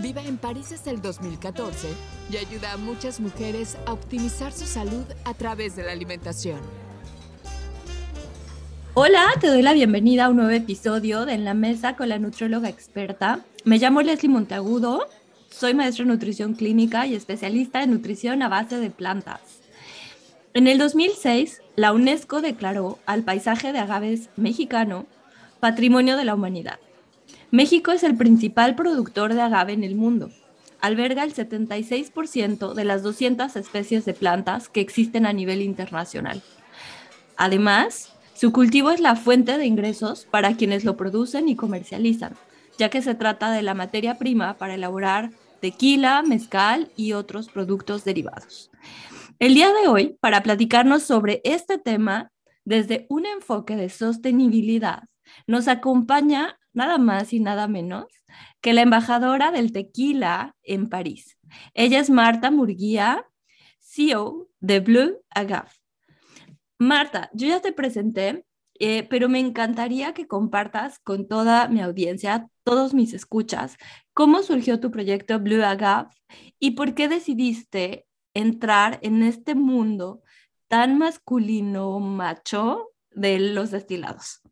Vive en París desde el 2014 y ayuda a muchas mujeres a optimizar su salud a través de la alimentación. Hola, te doy la bienvenida a un nuevo episodio de En la Mesa con la nutrióloga experta. Me llamo Leslie Monteagudo, soy maestra en nutrición clínica y especialista en nutrición a base de plantas. En el 2006, la UNESCO declaró al paisaje de agaves mexicano Patrimonio de la Humanidad. México es el principal productor de agave en el mundo. Alberga el 76% de las 200 especies de plantas que existen a nivel internacional. Además, su cultivo es la fuente de ingresos para quienes lo producen y comercializan, ya que se trata de la materia prima para elaborar tequila, mezcal y otros productos derivados. El día de hoy, para platicarnos sobre este tema desde un enfoque de sostenibilidad, nos acompaña nada más y nada menos que la embajadora del tequila en París. Ella es Marta Murguía, CEO de Blue Agave. Marta, yo ya te presenté, eh, pero me encantaría que compartas con toda mi audiencia, todos mis escuchas, cómo surgió tu proyecto Blue Agave y por qué decidiste entrar en este mundo tan masculino, macho de los destilados.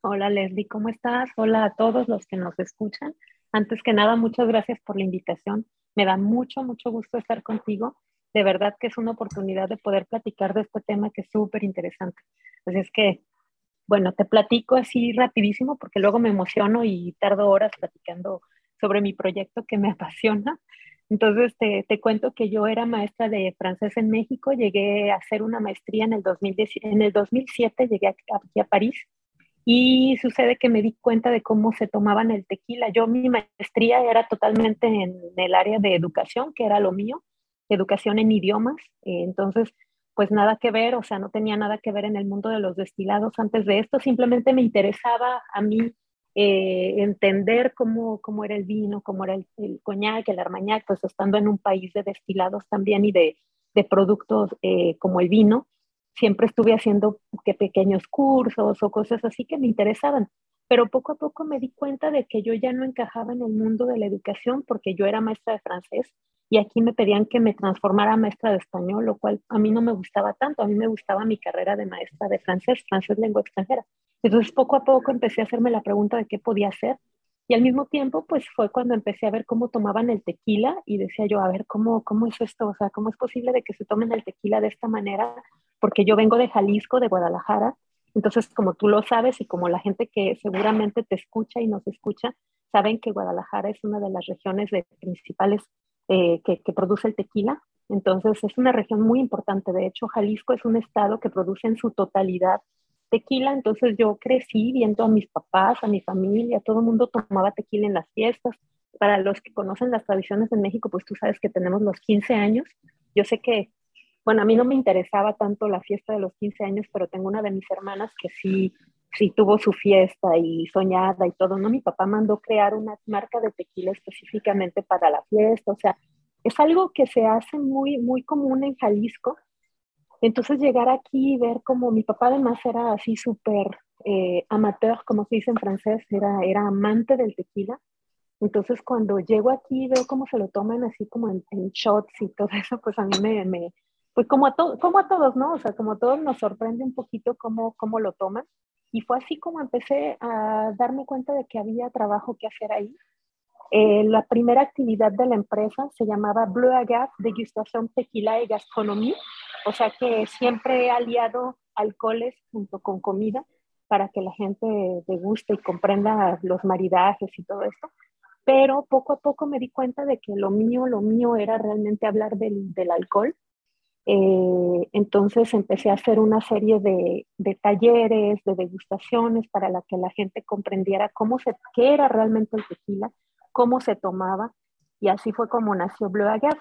Hola Leslie, ¿cómo estás? Hola a todos los que nos escuchan. Antes que nada, muchas gracias por la invitación. Me da mucho, mucho gusto estar contigo. De verdad que es una oportunidad de poder platicar de este tema que es súper interesante. Así es que, bueno, te platico así rapidísimo porque luego me emociono y tardo horas platicando sobre mi proyecto que me apasiona. Entonces, te, cuento que yo era maestra de francés en México, llegué a hacer una maestría en el, 2010, en el 2007, llegué aquí a París y sucede que me di cuenta de cómo se tomaban el tequila. Yo mi maestría era totalmente en el área de educación, que era lo mío, educación en idiomas, eh, entonces pues nada que ver, o sea, no tenía nada que ver en el mundo de los destilados antes de esto, simplemente me interesaba a mí eh, entender cómo, cómo era el vino, cómo era el, coñac, el armañac, pues estando en un país de destilados también y de, de productos eh, como el vino siempre estuve haciendo que pequeños cursos o cosas así que me interesaban, pero poco a poco me di cuenta de que yo ya no encajaba en el mundo de la educación porque yo era maestra de francés y aquí me pedían que me transformara a maestra de español, lo cual a mí no me gustaba tanto, a mí me gustaba mi carrera de maestra de francés, francés lengua extranjera. Entonces poco a poco empecé a hacerme la pregunta de qué podía hacer y al mismo tiempo, pues fue cuando empecé a ver cómo tomaban el tequila y decía yo, a ver, ¿cómo, cómo es esto? O sea, ¿cómo es posible de que se tomen el tequila de esta manera? Porque yo vengo de Jalisco, de Guadalajara. Entonces, como tú lo sabes y como la gente que seguramente te escucha y nos escucha, saben que Guadalajara es una de las regiones principales eh, que, que produce el tequila. Entonces, es una región muy importante. De hecho, Jalisco es un estado que produce en su totalidad tequila, entonces yo crecí viendo a mis papás, a mi familia, todo el mundo tomaba tequila en las fiestas. Para los que conocen las tradiciones en México, pues tú sabes que tenemos los 15 años. Yo sé que, bueno, a mí no me interesaba tanto la fiesta de los 15 años, pero tengo una de mis hermanas que sí, sí tuvo su fiesta y soñada y todo, ¿no? Mi papá mandó crear una marca de tequila específicamente para la fiesta, o sea, es algo que se hace muy, muy común en Jalisco entonces llegar aquí y ver como mi papá además era así súper eh, amateur, como se dice en francés, era, era amante del tequila. Entonces cuando llego aquí veo cómo se lo toman así como en, shots y todo eso, pues a mí me, me pues como a, como a todos, ¿no? O sea, como a todos nos sorprende un poquito cómo, cómo lo toman. Y fue así como empecé a darme cuenta de que había trabajo que hacer ahí. Eh, la primera actividad de la empresa se llamaba Blue Agave, degustación tequila y gastronomía o sea que siempre he aliado alcoholes junto con comida para que la gente deguste y comprenda los maridajes y todo esto. Pero poco a poco me di cuenta de que lo mío, lo mío era realmente hablar del, del alcohol. Eh, entonces empecé a hacer una serie de, de, talleres, de degustaciones para la que la gente comprendiera cómo se, qué era realmente el tequila, cómo se tomaba. Y así fue como nació Blue Agave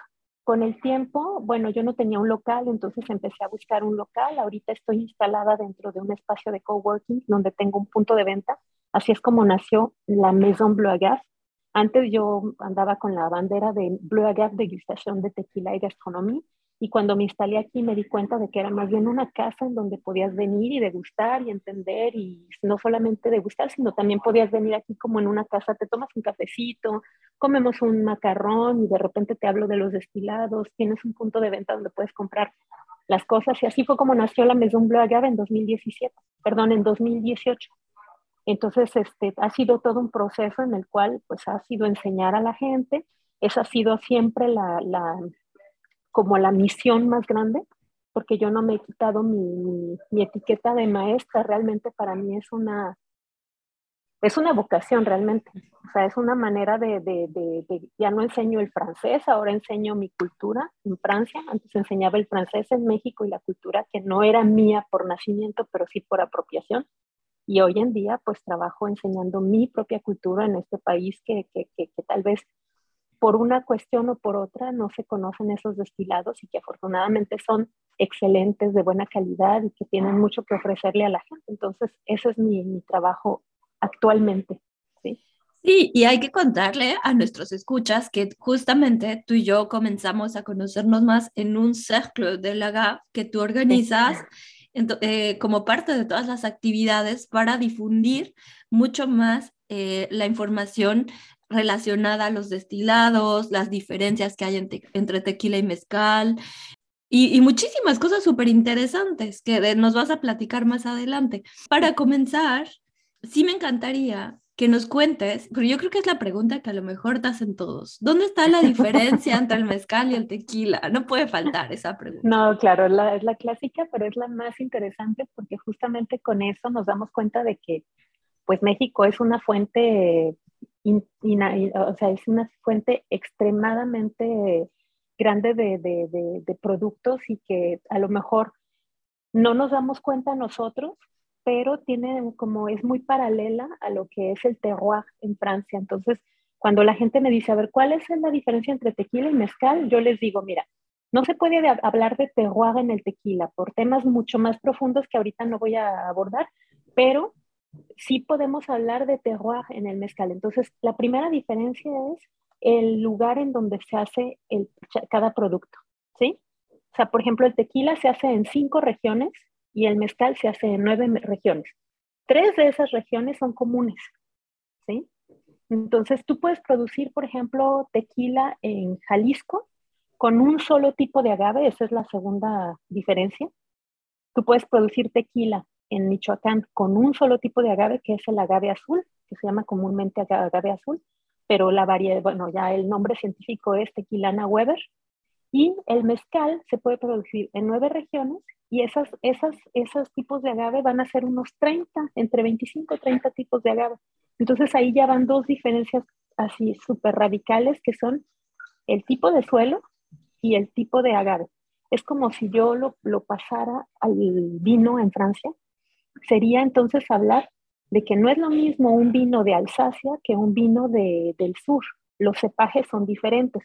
con el tiempo, bueno, yo no tenía un local, entonces empecé a buscar un local. Ahorita estoy instalada dentro de un espacio de coworking donde tengo un punto de venta. Así es como nació la Maison Bleu Agave. Antes yo andaba con la bandera de Bleu Agave degustación de tequila y gastronomía y cuando me instalé aquí me di cuenta de que era más bien una casa en donde podías venir y degustar y entender y no solamente degustar, sino también podías venir aquí como en una casa, te tomas un cafecito, comemos un macarrón y de repente te hablo de los destilados, tienes un punto de venta donde puedes comprar las cosas y así fue como nació la Maison Bleu Agave en 2017, perdón, en 2018. Entonces, este, ha sido todo un proceso en el cual, pues, ha sido enseñar a la gente. Esa ha sido siempre la, la como la misión más grande, porque yo no me he quitado mi, mi, etiqueta de maestra, realmente para mí es una, es una vocación realmente, o sea, es una manera de, de, de, ya no enseño el francés, ahora enseño mi cultura en Francia, antes enseñaba el francés en México y la cultura que no era mía por nacimiento, pero sí por apropiación, y hoy en día pues trabajo enseñando mi propia cultura en este país que, que, que tal vez por una cuestión o por otra no se conocen esos destilados y que afortunadamente son excelentes, de buena calidad y que tienen mucho que ofrecerle a la gente. Entonces, ese es mi, mi trabajo actualmente. ¿sí? Sí, y hay que contarle a nuestros escuchas que justamente tú y yo comenzamos a conocernos más en un cercle de la GAP que tú organizas. Eh, como parte de todas las actividades para difundir mucho más eh, la información relacionada a los destilados, las diferencias que hay entre tequila y mezcal y, muchísimas cosas súper interesantes que nos vas a platicar más adelante. Para comenzar, sí me encantaría que nos cuentes, pero yo creo que es la pregunta que a lo mejor te hacen todos. ¿Dónde está la diferencia entre el mezcal y el tequila? No puede faltar esa pregunta. No, claro, la, es la clásica, pero es la más interesante porque justamente con eso nos damos cuenta de que pues México es una fuente o sea, es una fuente extremadamente grande de, de, de, productos y que a lo mejor no nos damos cuenta nosotros, pero tiene como es muy paralela a lo que es el terroir en Francia. Entonces, cuando la gente me dice, a ver, ¿cuál es la diferencia entre tequila y mezcal? Yo les digo, mira, no se puede hablar de terroir en el tequila por temas mucho más profundos que ahorita no voy a abordar, pero sí podemos hablar de terroir en el mezcal. Entonces, la primera diferencia es el lugar en donde se hace el, cada producto, ¿sí? O sea, por ejemplo, el tequila se hace en cinco regiones y el mezcal se hace en nueve regiones. Tres de esas regiones son comunes, ¿sí? Entonces, tú puedes producir, por ejemplo, tequila en Jalisco con un solo tipo de agave, esa es la segunda diferencia. Tú puedes producir tequila en Michoacán con un solo tipo de agave, que es el agave azul, que se llama comúnmente agave azul, pero la variedad, bueno, ya el nombre científico es Tequilana Weber, y el mezcal se puede producir en nueve regiones y esas, esas, esos tipos de agave van a ser unos 30, entre 25 y 30 tipos de agave. Entonces ahí ya van dos diferencias así súper radicales que son el tipo de suelo y el tipo de agave. Es como si yo lo, lo pasara al vino en Francia sería entonces hablar de que no es lo mismo un vino de Alsacia que un vino de, del sur. Los cepajes son diferentes.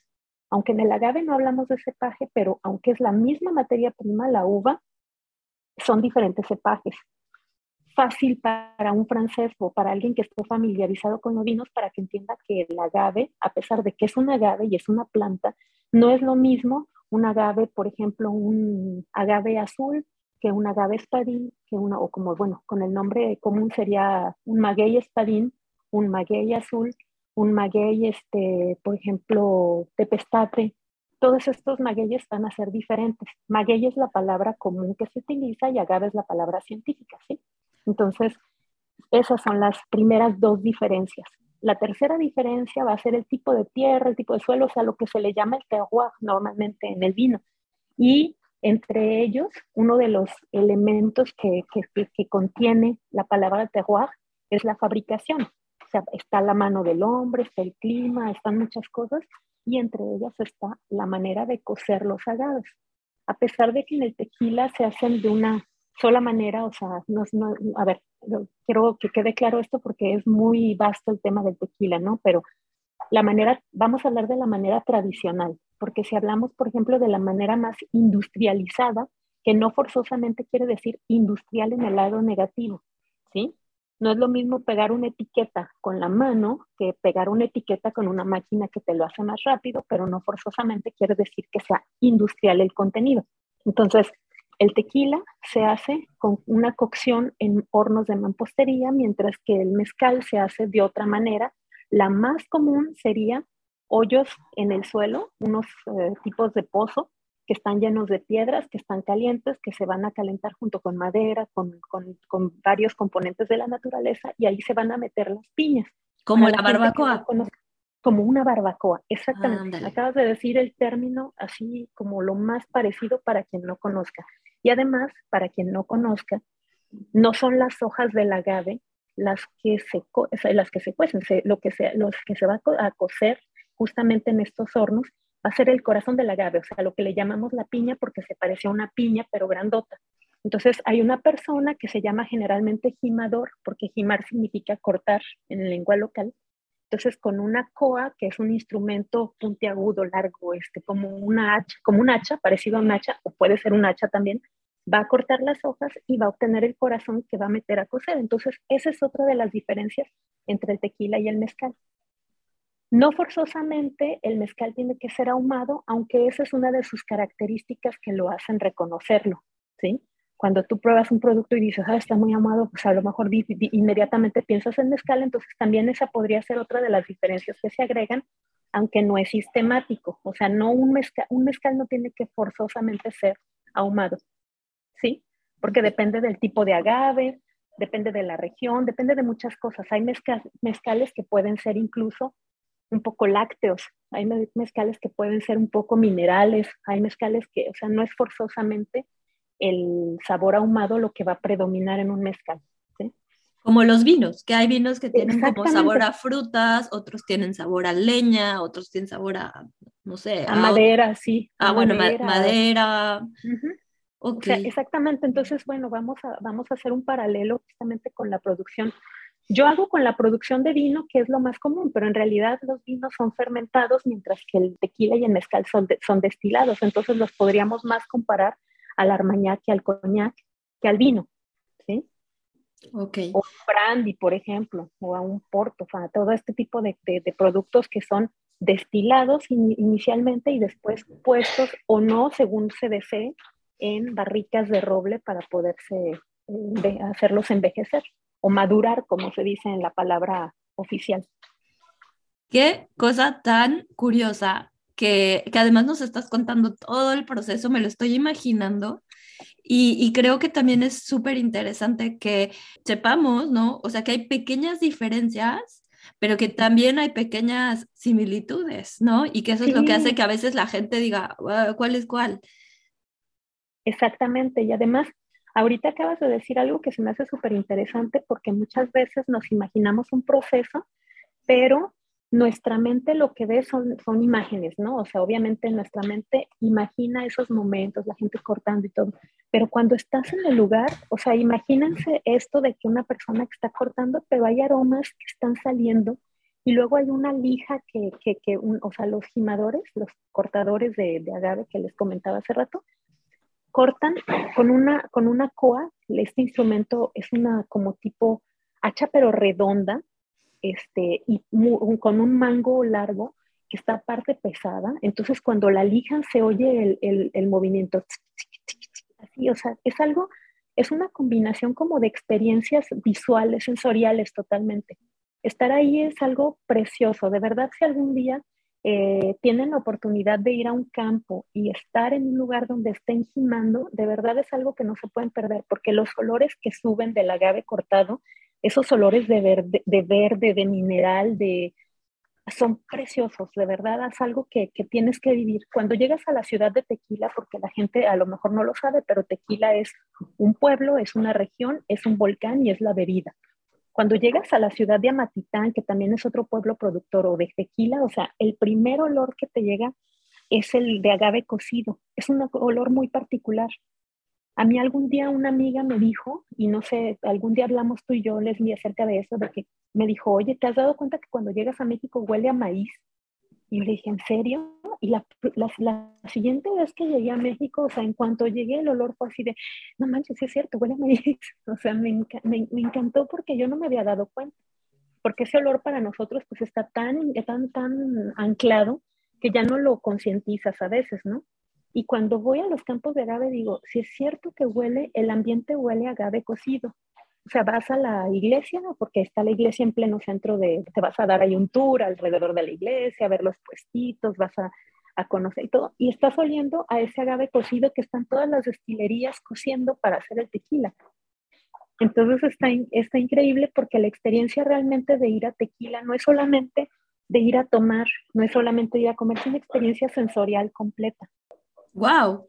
Aunque en el agave no hablamos de cepaje, pero aunque es la misma materia prima, la uva, son diferentes cepajes. Fácil para un francés o para alguien que esté familiarizado con los vinos para que entienda que el agave, a pesar de que es un agave y es una planta, no es lo mismo un agave, por ejemplo, un agave azul que un agave espadín, que una, o como, bueno, con el nombre común sería un maguey espadín, un maguey azul, un maguey, este, por ejemplo, tepestate. Todos estos magueyes van a ser diferentes. Maguey es la palabra común que se utiliza y agave es la palabra científica, ¿sí? Entonces, esas son las primeras dos diferencias. La tercera diferencia va a ser el tipo de tierra, el tipo de suelo, o sea, lo que se le llama el terroir normalmente en el vino. Y entre ellos, uno de los elementos que, que, contiene la palabra terroir es la fabricación. O sea, está la mano del hombre, está el clima, están muchas cosas, y entre ellas está la manera de cocer los agaves. A pesar de que en el tequila se hacen de una sola manera, o sea, no, no, a ver, quiero que quede claro esto porque es muy vasto el tema del tequila, ¿no? Pero la manera, vamos a hablar de la manera tradicional porque si hablamos, por ejemplo, de la manera más industrializada, que no forzosamente quiere decir industrial en el lado negativo, ¿sí? No es lo mismo pegar una etiqueta con la mano que pegar una etiqueta con una máquina que te lo hace más rápido, pero no forzosamente quiere decir que sea industrial el contenido. Entonces, el tequila se hace con una cocción en hornos de mampostería, mientras que el mezcal se hace de otra manera. La más común sería hoyos en el suelo, unos eh, tipos de pozo que están llenos de piedras, que están calientes, que se van a calentar junto con madera, con, varios componentes de la naturaleza, y ahí se van a meter las piñas. Como la, barbacoa. como una barbacoa, exactamente. Acabas de decir el término así como lo más parecido para quien no conozca. Y además, para quien no conozca, no son las hojas del agave las que se, las que se cuecen, lo que se, los que se va a cocer justamente en estos hornos va a ser el corazón del agave, o sea, lo que le llamamos la piña porque se parece a una piña, pero grandota. Entonces, hay una persona que se llama generalmente jimador, porque jimar significa cortar en lengua local. Entonces, con una coa, que es un instrumento puntiagudo, largo, este, como una hacha, como un hacha, parecido a un hacha, o puede ser un hacha también, va a cortar las hojas y va a obtener el corazón que va a meter a cocer. Entonces, esa es otra de las diferencias entre el tequila y el mezcal. No forzosamente el mezcal tiene que ser ahumado, aunque esa es una de sus características que lo hacen reconocerlo, ¿sí? Cuando tú pruebas un producto y dices, ah, está muy ahumado, pues a lo mejor inmediatamente piensas en mezcal, entonces también esa podría ser otra de las diferencias que se agregan, aunque no es sistemático. O sea, no un mezcal, un mezcal no tiene que forzosamente ser ahumado, ¿sí? Porque depende del tipo de agave, depende de la región, depende de muchas cosas. Hay mezcales que pueden ser incluso un poco lácteos, hay mezcales que pueden ser un poco minerales, hay mezcales que, o sea, no es forzosamente el sabor ahumado lo que va a predominar en un mezcal. Como los vinos, que hay vinos que tienen como sabor a frutas, otros tienen sabor a leña, otros tienen sabor a, no sé, a, madera, sí. Ah, bueno, madera. Exactamente, entonces, bueno, vamos a, vamos a hacer un paralelo justamente con la producción yo hago con la producción de vino, que es lo más común, pero en realidad los vinos son fermentados, mientras que el tequila y el mezcal son, son destilados. Entonces los podríamos más comparar al armañac y al coñac que al vino. ¿sí? Okay. O brandy, por ejemplo, o a un porto, o todo este tipo de, de, productos que son destilados inicialmente y después puestos o no, según se desee, en barricas de roble para poderse eh, hacerlos envejecer o madurar, como se dice en la palabra oficial. Qué cosa tan curiosa que, que además nos estás contando todo el proceso, me lo estoy imaginando. Y, y, creo que también es súper interesante que sepamos, ¿no? O sea, que hay pequeñas diferencias, pero que también hay pequeñas similitudes, ¿no? Y que eso es lo que hace que a veces la gente diga, ¿cuál es cuál? Exactamente, y además Ahorita acabas de decir algo que se me hace súper interesante porque muchas veces nos imaginamos un proceso, pero nuestra mente lo que ve son, son imágenes, ¿no? O sea, obviamente nuestra mente imagina esos momentos, la gente cortando y todo, pero cuando estás en el lugar, o sea, imagínense esto de que una persona que está cortando, pero hay aromas que están saliendo y luego hay una lija que, que, que o sea, los gimadores, los cortadores de, de agave que les comentaba hace rato, cortan con una, con una coa, este instrumento es una como tipo hacha pero redonda, este, y con un mango largo que está parte pesada, entonces cuando la lijan se oye el, el, movimiento, así, o sea, es algo, es una combinación como de experiencias visuales, sensoriales totalmente. Estar ahí es algo precioso, de verdad si algún día eh, tienen la oportunidad de ir a un campo y estar en un lugar donde estén gimando, de verdad es algo que no se pueden perder, porque los olores que suben del agave cortado, esos olores de verde, de, verde, de mineral, de, son preciosos, de verdad es algo que, que, tienes que vivir. Cuando llegas a la ciudad de Tequila, porque la gente a lo mejor no lo sabe, pero Tequila es un pueblo, es una región, es un volcán y es la bebida. Cuando llegas a la ciudad de Amatitán, que también es otro pueblo productor o de tequila, o sea, el primer olor que te llega es el de agave cocido. Es un olor muy particular. A mí algún día una amiga me dijo, y no sé, algún día hablamos tú y yo, Leslie, acerca de eso, de que me dijo, oye, ¿te has dado cuenta que cuando llegas a México huele a maíz? Y yo le dije, ¿en serio? Y la, la, siguiente vez que llegué a México, o sea, en cuanto llegué, el olor fue así de, no manches, sí es cierto, huele a maíz. O sea, me, me, me, encantó porque yo no me había dado cuenta. Porque ese olor para nosotros, pues está tan, tan, tan anclado que ya no lo concientizas a veces, ¿no? Y cuando voy a los campos de agave, digo, si es cierto que huele, el ambiente huele a agave cocido. O sea, vas a la iglesia, porque está la iglesia en pleno centro de, te vas a dar ahí un tour alrededor de la iglesia, a ver los puestitos, vas a, a conocer y todo, y estás oliendo a ese agave cocido que están todas las destilerías cociendo para hacer el tequila. Entonces está, está increíble porque la experiencia realmente de ir a tequila no es solamente de ir a tomar, no es solamente ir a comer, es una experiencia sensorial completa. Wow,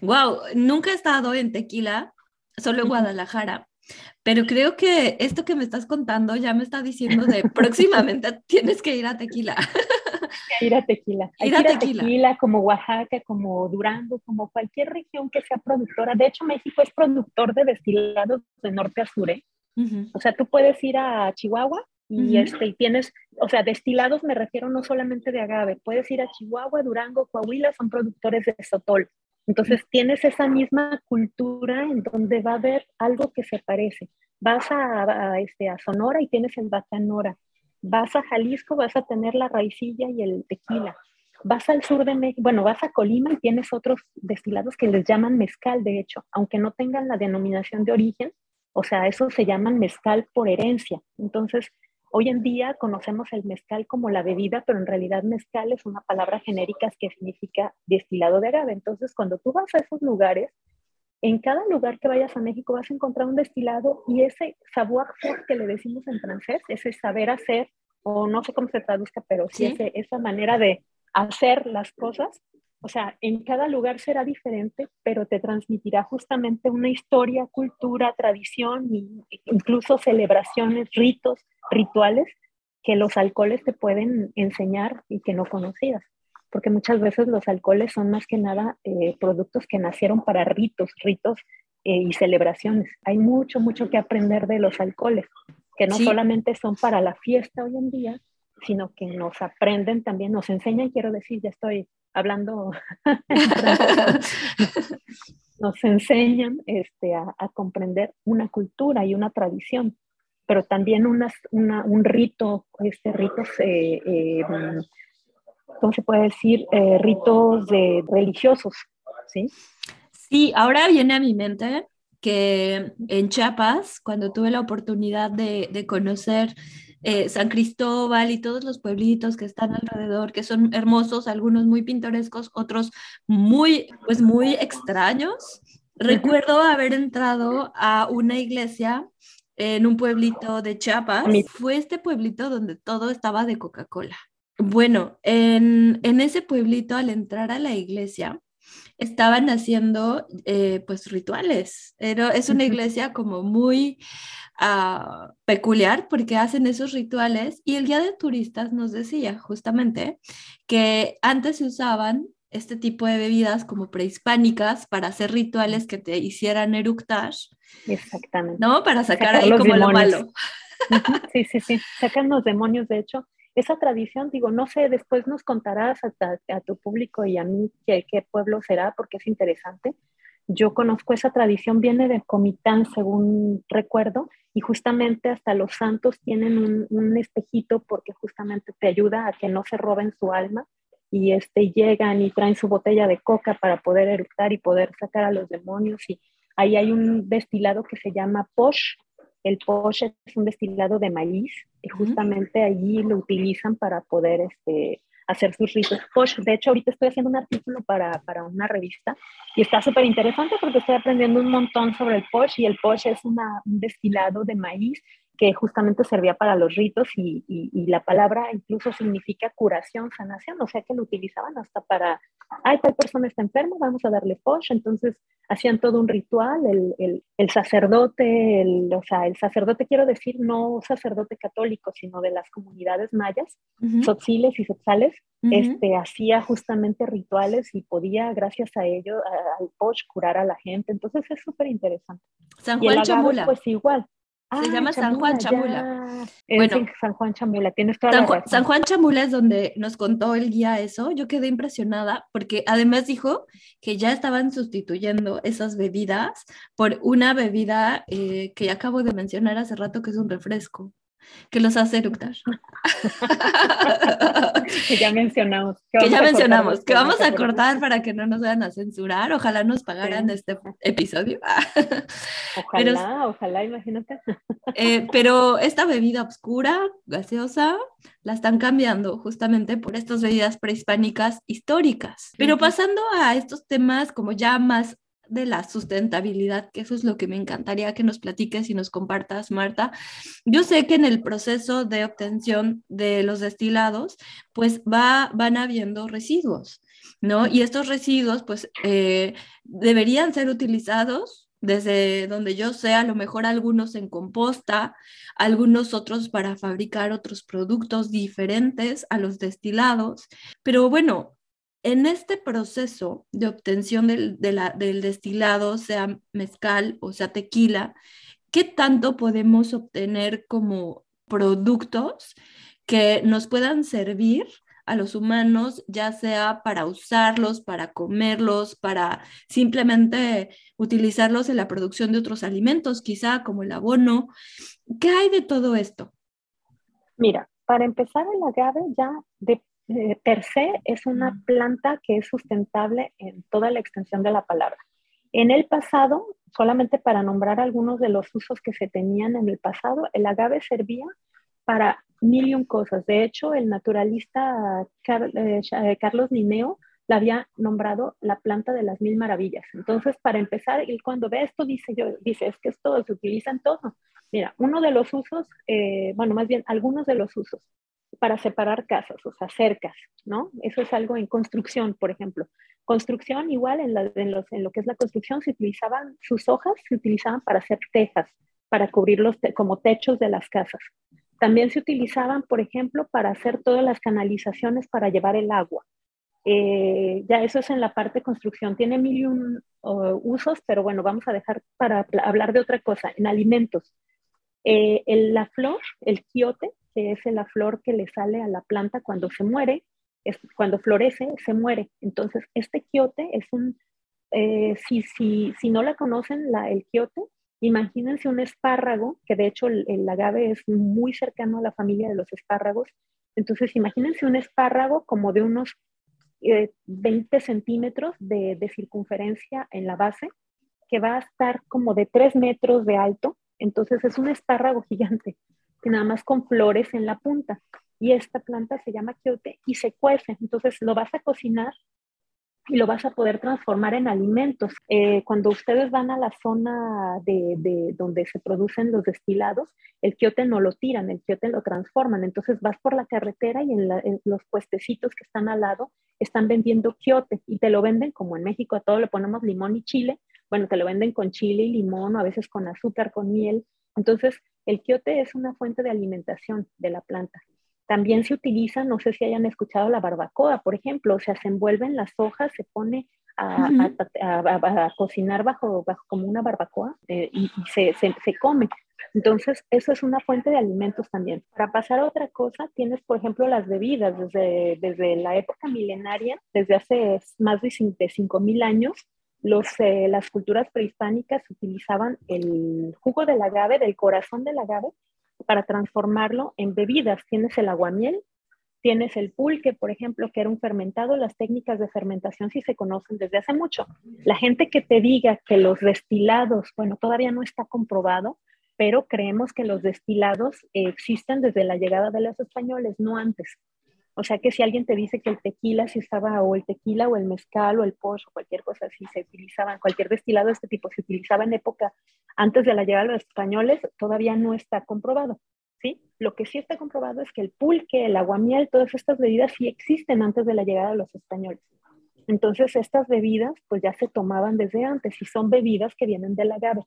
wow, nunca he estado en tequila, solo en Guadalajara, pero creo que esto que me estás contando ya me está diciendo de próximamente tienes que ir a tequila. ir a tequila. ir a tequila. como Oaxaca, como Durango, como cualquier región que sea productora. De hecho, México es productor de destilados de norte a sur. ¿eh? O sea, tú puedes ir a Chihuahua y, este, y tienes, o sea, destilados me refiero no solamente de agave, puedes ir a Chihuahua, Durango, Coahuila, son productores de sotol. Entonces tienes esa misma cultura en donde va a haber algo que se parece. Vas a, este, a Sonora y tienes el bacanora. Vas a Jalisco, vas a tener la raicilla y el tequila. Vas al sur de México, bueno, vas a Colima y tienes otros destilados que les llaman mezcal, de hecho, aunque no tengan la denominación de origen, o sea, eso se llaman mezcal por herencia. Entonces, Hoy en día conocemos el mezcal como la bebida, pero en realidad mezcal es una palabra genérica que significa destilado de agave. Entonces, cuando tú vas a esos lugares, en cada lugar que vayas a México vas a encontrar un destilado y ese savoir-faire que le decimos en francés, ese saber hacer, o no sé cómo se traduzca, pero sí, esa manera de hacer las cosas, o sea, en cada lugar será diferente, pero te transmitirá justamente una historia, cultura, tradición, incluso celebraciones, ritos rituales que los alcoholes te pueden enseñar y que no conocías. Porque muchas veces los alcoholes son más que nada eh, productos que nacieron para ritos, ritos eh, y celebraciones. Hay mucho, mucho que aprender de los alcoholes, que no solamente son para la fiesta hoy en día, sino que nos aprenden también, nos enseñan, quiero decir, ya estoy hablando, nos enseñan este, a, a, comprender una cultura y una tradición pero también unas, un rito, este, ritos, eh, eh, ¿cómo se puede decir? Eh, ritos de, religiosos, ¿sí? Sí, ahora viene a mi mente que en Chiapas, cuando tuve la oportunidad de, de conocer San Cristóbal y todos los pueblitos que están alrededor, que son hermosos, algunos muy pintorescos, otros muy, pues muy extraños. Recuerdo haber entrado a una iglesia en un pueblito de Chiapas. Fue este pueblito donde todo estaba de Coca-Cola. Bueno, en, ese pueblito al entrar a la iglesia estaban haciendo eh, pues rituales. Pero es una iglesia como muy ah, peculiar porque hacen esos rituales y el guía de turistas nos decía justamente que antes se usaban este tipo de bebidas como prehispánicas para hacer rituales que te hicieran eructar. Exactamente. ¿No? Para sacar, ahí como lo malo. Sí, sí, sí. Sacan los demonios, de hecho. Esa tradición, digo, no sé, después nos contarás a, tu público y a mí qué, qué pueblo será, porque es interesante. Yo conozco esa tradición, viene de Comitán, según recuerdo, y justamente hasta los santos tienen un, espejito porque justamente te ayuda a que no se roben su alma y este, llegan y traen su botella de coca para poder eructar y poder sacar a los demonios. Y ahí hay un destilado que se llama Posh. El Posh es un destilado de maíz y justamente allí lo utilizan para poder este, hacer sus ritos Posh. De hecho, ahorita estoy haciendo un artículo para, para una revista y está súper interesante porque estoy aprendiendo un montón sobre el Posh y el Posh es una, un destilado de maíz que justamente servía para los ritos y, y, la palabra incluso significa curación, sanación, o sea que lo utilizaban hasta para, ay, tal persona está enferma, vamos a darle posh, entonces hacían todo un ritual, el, el, el sacerdote, el, o sea, el sacerdote quiero decir no sacerdote católico, sino de las comunidades mayas, uh y sotzales, este, hacía justamente rituales y podía, gracias a ello, al posh, curar a la gente, entonces es súper interesante. San Juan Chamula. Pues igual, se llama San Juan Chamula. Bueno, San Juan Chamula, tienes toda San, la razón. San Juan Chamula es donde nos contó el guía eso. Yo quedé impresionada porque además dijo que ya estaban sustituyendo esas bebidas por una bebida eh, que acabo de mencionar hace rato que es un refresco que los hace eructar. que ya mencionamos. Que, ya mencionamos, que vamos a cortar para que no nos vayan a censurar. Ojalá nos pagaran este episodio. ojalá, ojalá, imagínate. Eh, pero esta bebida oscura, gaseosa, la están cambiando justamente por estas bebidas prehispánicas históricas. Pero pasando a estos temas como ya más de la sustentabilidad, que eso es lo que me encantaría que nos platiques y nos compartas, Marta. Yo sé que en el proceso de obtención de los destilados, pues va, van habiendo residuos, ¿no? Y estos residuos, pues, eh, deberían ser utilizados desde donde yo sé, a lo mejor algunos en composta, algunos otros para fabricar otros productos diferentes a los destilados. Pero bueno, en este proceso de obtención del, destilado, sea mezcal o sea tequila, ¿qué tanto podemos obtener como productos que nos puedan servir a los humanos, ya sea para usarlos, para comerlos, para simplemente utilizarlos en la producción de otros alimentos, quizá como el abono. ¿Qué hay de todo esto? Mira, para empezar el agave ya de eh, per se es una planta que es sustentable en toda la extensión de la palabra. En el pasado, solamente para nombrar algunos de los usos que se tenían en el pasado, el agave servía para mil y un cosas. De hecho, el naturalista eh, eh, Carlos Nineo la había nombrado la planta de las mil maravillas. Entonces, para empezar, él cuando ve esto, dice, yo, dice, es que esto se utiliza en todo. Mira, uno de los usos, bueno, más bien algunos de los usos para separar casas, o sea, cercas, ¿no? Eso es algo en construcción, por ejemplo. Construcción, igual en, lo que es la construcción, se utilizaban, sus hojas se utilizaban para hacer tejas, para cubrirlos como techos de las casas. También se utilizaban, por ejemplo, para hacer todas las canalizaciones para llevar el agua. Eh, ya eso es en la parte de construcción. Tiene mil y un usos, pero bueno, vamos a dejar para hablar de otra cosa. En alimentos, eh, la flor, el quiote, que es la flor que le sale a la planta cuando se muere, es, cuando florece, se muere. Entonces, este quiote es un, eh, si, si, si, no la conocen, la, el quiote, imagínense un espárrago, que de hecho el, agave es muy cercano a la familia de los espárragos. Entonces, imagínense un espárrago como de unos 20 eh, centímetros de, de circunferencia en la base, que va a estar como de 3 metros de alto. Entonces, es un espárrago gigante nada más con flores en la punta. Y esta planta se llama quiote y se cuece. Entonces lo vas a cocinar y lo vas a poder transformar en alimentos. Eh, cuando ustedes van a la zona de, donde se producen los destilados, el quiote no lo tiran, el quiote lo transforman. Entonces vas por la carretera y en, los puestecitos que están al lado están vendiendo quiote y te lo venden como en México a todo le ponemos limón y chile. Bueno, te lo venden con chile y limón o a veces con azúcar, con miel. Entonces el quiote es una fuente de alimentación de la planta. También se utiliza, no sé si hayan escuchado la barbacoa, por ejemplo, o sea, se envuelven las hojas, se pone a, cocinar bajo, bajo, como una barbacoa eh, y, se, se, come. Entonces, eso es una fuente de alimentos también. Para pasar a otra cosa, tienes, por ejemplo, las bebidas. Desde, desde la época milenaria, desde hace más de 5.000 años, los, eh, las culturas prehispánicas utilizaban el jugo del agave, del corazón del agave, para transformarlo en bebidas. Tienes el aguamiel, tienes el pulque, por ejemplo, que era un fermentado. Las técnicas de fermentación sí se conocen desde hace mucho. La gente que te diga que los destilados, bueno, todavía no está comprobado, pero creemos que los destilados existen desde la llegada de los españoles, no antes. O sea que si alguien te dice que el tequila si estaba, o el tequila, o el mezcal, o el posh, o cualquier cosa así, se utilizaban, cualquier destilado de este tipo se utilizaba en época antes de la llegada de los españoles, todavía no está comprobado. ¿sí? Lo que sí está comprobado es que el pulque, el aguamiel, todas estas bebidas sí existen antes de la llegada de los españoles. Entonces, estas bebidas pues ya se tomaban desde antes y son bebidas que vienen del agave.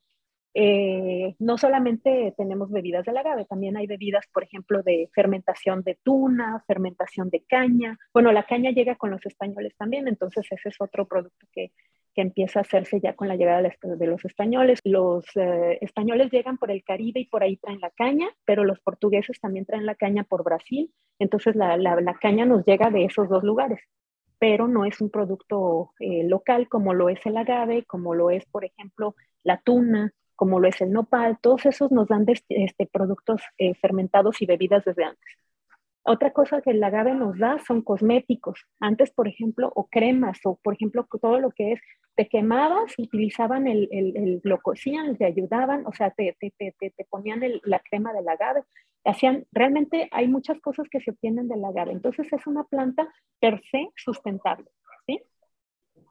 Eh, no solamente tenemos bebidas del agave, también hay bebidas, por ejemplo, de fermentación de tuna, fermentación de caña. Bueno, la caña llega con los españoles también, entonces ese es otro producto que, que empieza a hacerse ya con la llegada de los españoles. Los eh, españoles llegan por el Caribe y por ahí traen la caña, pero los portugueses también traen la caña por Brasil, entonces la, caña nos llega de esos dos lugares, pero no es un producto eh, local como lo es el agave, como lo es, por ejemplo, la tuna, como lo es el nopal, todos esos nos dan este, productos eh, fermentados y bebidas desde antes. Otra cosa que el agave nos da son cosméticos. Antes, por ejemplo, o cremas, o por ejemplo, todo lo que es, te quemabas, utilizaban el, el, lo cocían, te ayudaban, o sea, te, te, te, te ponían la crema del agave. Hacían, realmente hay muchas cosas que se obtienen del agave. Entonces es una planta per se sustentable. ¿sí?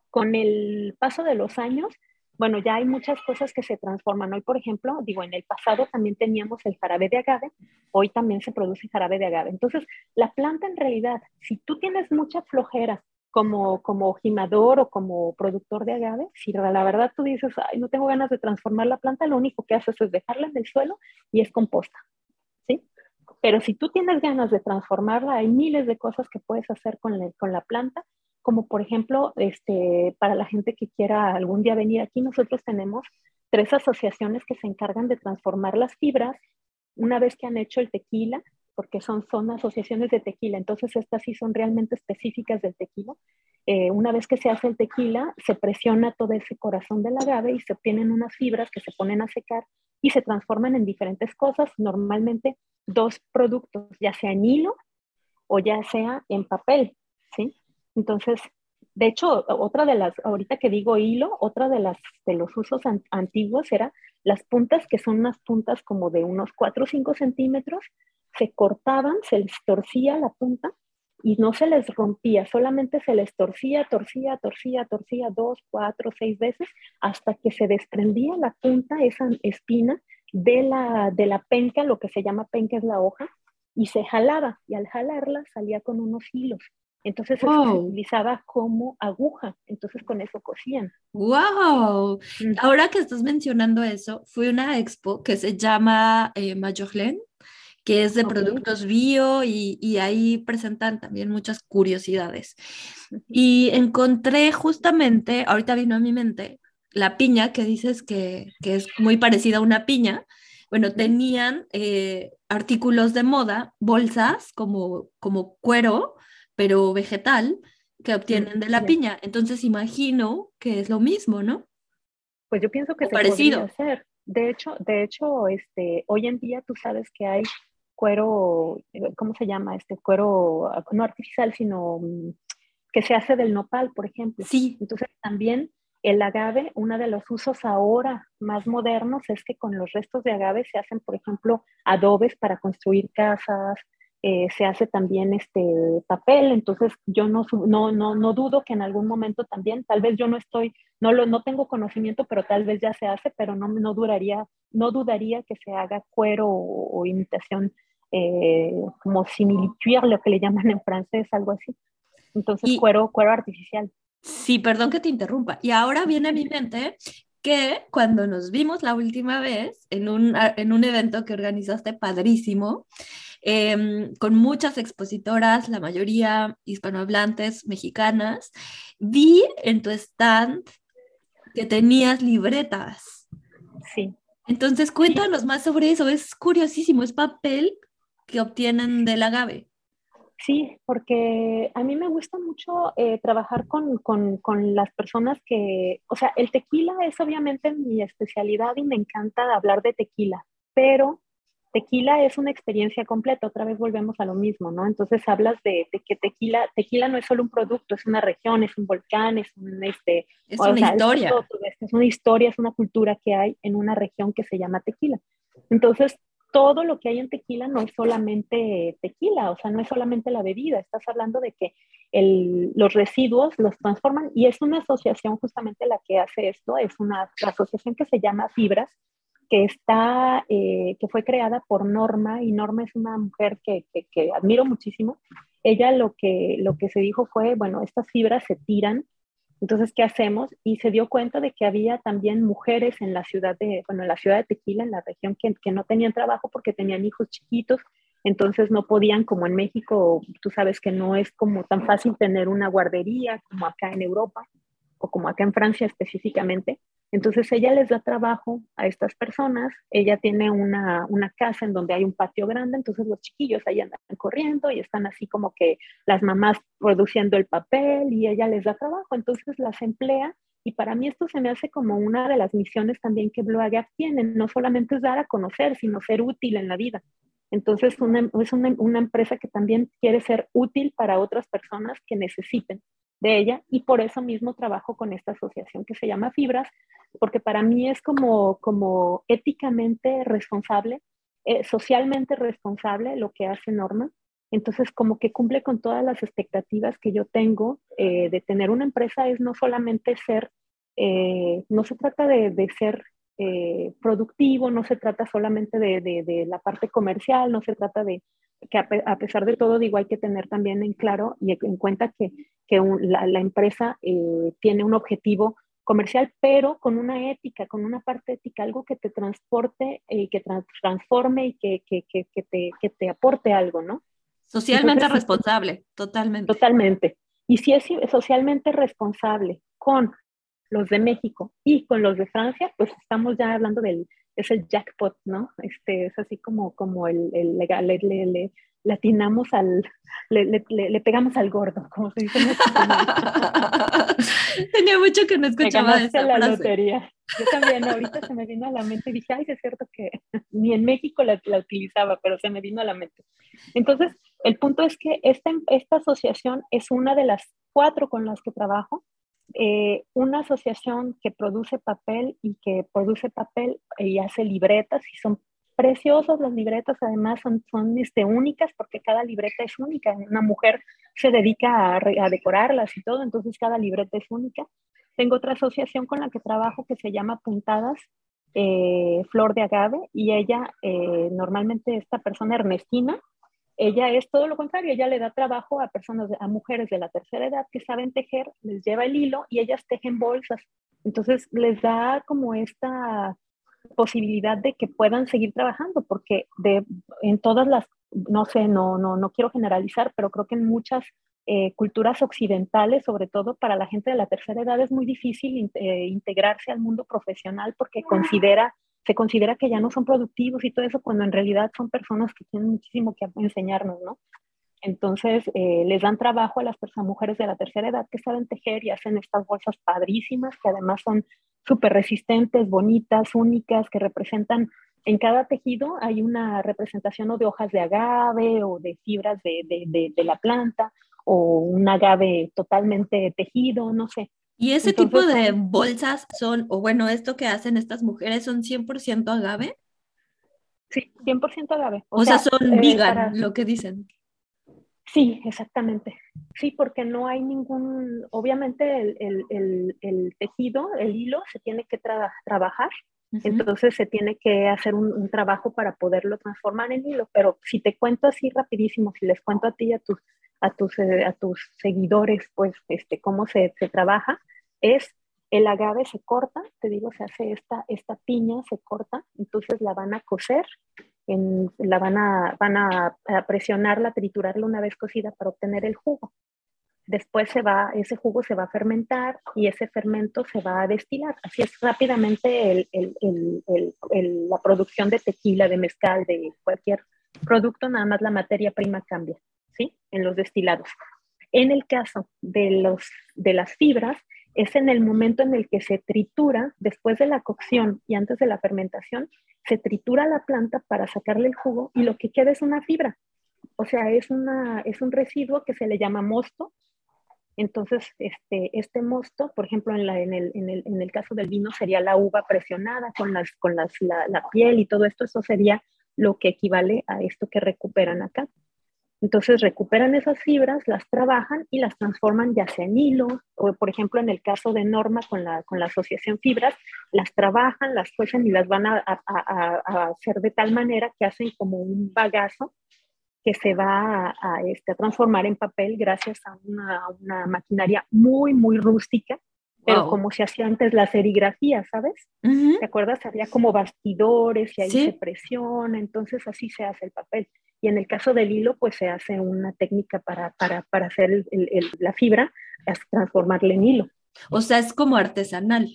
Con el paso de los años, bueno, ya hay muchas cosas que se transforman. Hoy, por ejemplo, digo, en el pasado también teníamos el jarabe de agave, hoy también se produce jarabe de agave. Entonces, la planta en realidad, si tú tienes mucha flojera como, como gimador o como productor de agave, si la verdad tú dices, ay, no tengo ganas de transformar la planta, lo único que haces es dejarla en el suelo y es composta, ¿sí? Pero si tú tienes ganas de transformarla, hay miles de cosas que puedes hacer con con la planta como por ejemplo, este, para la gente que quiera algún día venir aquí, nosotros tenemos tres asociaciones que se encargan de transformar las fibras una vez que han hecho el tequila, porque son, son asociaciones de tequila, entonces estas sí son realmente específicas del tequila. Eh, una vez que se hace el tequila, se presiona todo ese corazón del agave y se obtienen unas fibras que se ponen a secar y se transforman en diferentes cosas, normalmente dos productos, ya sea en hilo o ya sea en papel, ¿sí? Entonces, de hecho, otra de las, ahorita que digo hilo, otra de las de los usos antiguos era las puntas, que son unas puntas como de unos 4 o 5 centímetros, se cortaban, se les torcía la punta y no se les rompía, solamente se les torcía, torcía, torcía, torcía dos, cuatro, seis veces hasta que se desprendía la punta, esa espina de la, de la penca, lo que se llama penca es la hoja, y se jalaba y al jalarla salía con unos hilos. Entonces se utilizaba como aguja, entonces con eso cosían. ¡Wow! Ahora que estás mencionando eso, fue una expo que se llama eh, que es de productos bio y, y, ahí presentan también muchas curiosidades. Y encontré justamente, ahorita vino a mi mente, la piña, que dices que, que es muy parecida a una piña. Bueno, tenían eh, artículos de moda, bolsas como, como cuero, pero vegetal que obtienen de la piña. Entonces imagino que es lo mismo, ¿no? Pues yo pienso que se parecido. hacer. De hecho, de hecho, este, hoy en día tú sabes que hay cuero, eh, ¿cómo se llama? Este cuero, no artificial, sino mm, que se hace del nopal, por ejemplo. Sí. Entonces también el agave, uno de los usos ahora más modernos es que con los restos de agave se hacen, por ejemplo, adobes para construir casas, eh, se hace también este papel, entonces yo no, no, no, no, dudo que en algún momento también, tal vez yo no estoy, no, lo, no tengo conocimiento, pero tal vez ya se hace, pero no, no, duraría, no dudaría que se haga cuero o, imitación eh, como similitud, lo que le llaman en francés, algo así. Entonces, cuero, cuero artificial. Sí, perdón que te interrumpa. Y ahora viene a mi mente que cuando nos vimos la última vez en un, en un evento que organizaste padrísimo, Em, con muchas expositoras, la mayoría hispanohablantes, mexicanas. Vi en tu stand que tenías libretas. Sí. Entonces, cuéntanos más sobre eso. Es curiosísimo, es papel que obtienen del agave. Sí, porque a mí me gusta mucho eh, trabajar con, con, con, las personas que, o sea, el tequila es obviamente mi especialidad y me encanta hablar de tequila, pero tequila es una experiencia completa, otra vez volvemos a lo mismo, ¿no? Entonces hablas de, que tequila, tequila no es solo un producto, es una región, es un volcán, es un, este, es una historia. Es, una historia, es una cultura que hay en una región que se llama tequila. Entonces, todo lo que hay en tequila no es solamente tequila, o sea, no es solamente la bebida, estás hablando de que el, los residuos los transforman y es una asociación justamente la que hace esto, es una asociación que se llama Fibras, que está, eh, que fue creada por Norma, y Norma es una mujer que, que, admiro muchísimo. Ella lo que, lo que se dijo fue, bueno, estas fibras se tiran, entonces, ¿qué hacemos? Y se dio cuenta de que había también mujeres en la ciudad de, bueno, en la ciudad de Tequila, en la región, que, que no tenían trabajo porque tenían hijos chiquitos, entonces no podían, como en México, tú sabes que no es como tan fácil tener una guardería como acá en Europa. O como acá en Francia específicamente. Entonces ella les da trabajo a estas personas, ella tiene una, una, casa en donde hay un patio grande, entonces los chiquillos ahí andan corriendo y están así como que las mamás produciendo el papel y ella les da trabajo, entonces las emplea y para mí esto se me hace como una de las misiones también que Bloager tiene, no solamente es dar a conocer, sino ser útil en la vida. Entonces es una empresa que también quiere ser útil para otras personas que necesiten de ella y por eso mismo trabajo con esta asociación que se llama Fibras, porque para mí es como, como éticamente responsable, eh, socialmente responsable lo que hace Norma. Entonces, como que cumple con todas las expectativas que yo tengo eh, de tener una empresa, es no solamente ser, eh, no se trata de, de ser productivo, no se trata solamente de, de, de, la parte comercial, no se trata de, que a, pesar de todo, digo, hay que tener también en claro y en cuenta que, que la, empresa eh, tiene un objetivo comercial, pero con una ética, con una parte ética, algo que te transporte y eh, que transforme y que, que, que, te, que te aporte algo, ¿no? Socialmente responsable, totalmente. Totalmente. Y si es socialmente responsable con los de México y con los de Francia, pues estamos ya hablando del, es el jackpot, ¿no? Este, es así como, como el, el legal, le, le, le, latinamos al, le, le, pegamos al gordo, como se dice en Tenía mucho que no escuchaba esa la lotería. Yo también, ahorita se me vino a la mente y dije, ay, es cierto que ni en México la, la, utilizaba, pero se me vino a la mente. Entonces, el punto es que esta, esta asociación es una de las cuatro con las que trabajo eh, una asociación que produce papel y que produce papel y hace libretas y son preciosas las libretas, además son, son este, únicas porque cada libreta es única. Una mujer se dedica a, decorarlas y todo, entonces cada libreta es única. Tengo otra asociación con la que trabajo que se llama Puntadas eh, Flor de Agave y ella, eh, normalmente esta persona Ernestina, ella es todo lo contrario, ella le da trabajo a personas, a mujeres de la tercera edad que saben tejer, les lleva el hilo y ellas tejen bolsas. Entonces les da como esta posibilidad de que puedan seguir trabajando, porque de, en todas las, no sé, no, no, no quiero generalizar, pero creo que en muchas eh, culturas occidentales, sobre todo para la gente de la tercera edad, es muy difícil eh, integrarse al mundo profesional porque considera se considera que ya no son productivos y todo eso, cuando en realidad son personas que tienen muchísimo que enseñarnos, ¿no? Entonces, eh, les dan trabajo a las personas, mujeres de la tercera edad que saben tejer y hacen estas bolsas padrísimas, que además son súper resistentes, bonitas, únicas, que representan, en cada tejido hay una representación o de hojas de agave o de fibras de, de, de la planta o un agave totalmente tejido, no sé. ¿Y ese tipo de bolsas son, o bueno, esto que hacen estas mujeres son 100% agave? Sí, 100% agave. O, sea, son eh, vegan, lo que dicen. Sí, exactamente. Sí, porque no hay ningún, obviamente el, el, el, tejido, el hilo, se tiene que trabajar, entonces se tiene que hacer un, un, trabajo para poderlo transformar en hilo, pero si te cuento así rapidísimo, si les cuento a ti y a tus a tus, eh, a tus seguidores, pues, este, cómo se, se, trabaja, es el agave se corta, te digo, se hace esta, esta piña, se corta, entonces la van a cocer, en, la van, a, van a, presionarla, triturarla una vez cocida para obtener el jugo. Después se va, ese jugo se va a fermentar y ese fermento se va a destilar. Así es rápidamente el, el, el, la producción de tequila, de mezcal, de cualquier producto, nada más la materia prima cambia. En los destilados. En el caso de, los, de las fibras, es en el momento en el que se tritura, después de la cocción y antes de la fermentación, se tritura la planta para sacarle el jugo y lo que queda es una fibra. O sea, es, una, es un residuo que se le llama mosto. Entonces, este, este mosto, por ejemplo, en, la, en, el, en, el, en el caso del vino sería la uva presionada con, las, con las, la, la piel y todo esto, eso sería lo que equivale a esto que recuperan acá. Entonces recuperan esas fibras, las trabajan y las transforman ya sea en hilo, o por ejemplo en el caso de Norma con la, con la asociación Fibras, las trabajan, las cuecen y las van a, hacer de tal manera que hacen como un bagazo que se va a, este, transformar en papel gracias a una, una maquinaria muy, muy rústica, pero como se hacía antes la serigrafía, ¿sabes? ¿Te acuerdas? Había como bastidores y ahí se presiona, entonces así se hace el papel. Y en el caso del hilo, pues se hace una técnica para, para, para hacer el, el, la fibra, transformarla en hilo. O sea, es como artesanal.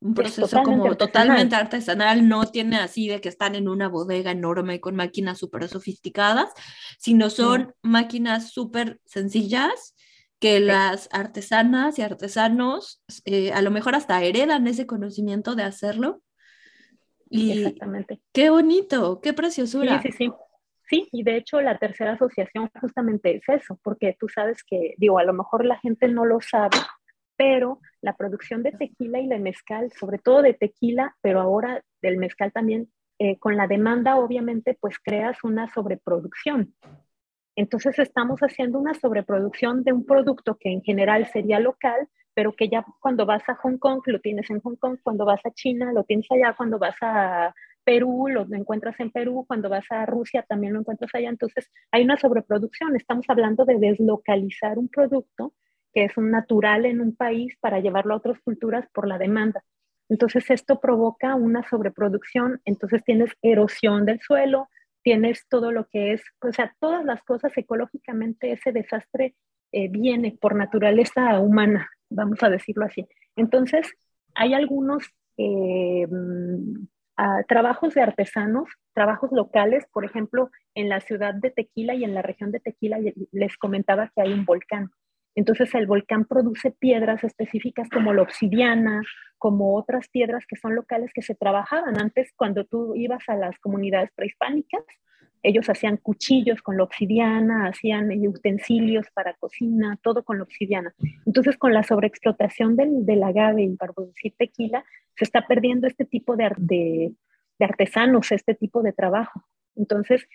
Un proceso como totalmente artesanal, no tiene así de que están en una bodega enorme con máquinas súper sofisticadas, sino son máquinas súper sencillas que las artesanas y artesanos eh, a lo mejor hasta heredan ese conocimiento de hacerlo. Y Exactamente. Qué bonito, qué preciosura. Sí, sí, sí. Sí, y de hecho la tercera asociación justamente es eso, porque tú sabes que, digo, a lo mejor la gente no lo sabe, pero la producción de tequila y de mezcal, sobre todo de tequila, pero ahora del mezcal también, eh, con la demanda obviamente pues creas una sobreproducción. Entonces estamos haciendo una sobreproducción de un producto que en general sería local, pero que ya cuando vas a Hong Kong lo tienes en Hong Kong, cuando vas a China lo tienes allá, cuando vas a Perú lo encuentras en Perú, cuando vas a Rusia también lo encuentras allá. Entonces hay una sobreproducción. Estamos hablando de deslocalizar un producto que es un natural en un país para llevarlo a otras culturas por la demanda. Entonces esto provoca una sobreproducción, entonces tienes erosión del suelo, tienes todo lo que es, o sea, todas las cosas ecológicamente, ese desastre eh, viene por naturaleza humana, vamos a decirlo así. Entonces, hay algunos eh, trabajos de artesanos, trabajos locales, por ejemplo, en la ciudad de Tequila y en la región de Tequila les comentaba que hay un volcán. Entonces el volcán produce piedras específicas como la obsidiana, como otras piedras que son locales que se trabajaban antes cuando tú ibas a las comunidades prehispánicas. Ellos hacían cuchillos con la obsidiana, hacían utensilios para cocina, todo con la obsidiana. Entonces, con la sobreexplotación del, del agave y para producir tequila, se está perdiendo este tipo de, de, de artesanos, este tipo de trabajo. Entonces,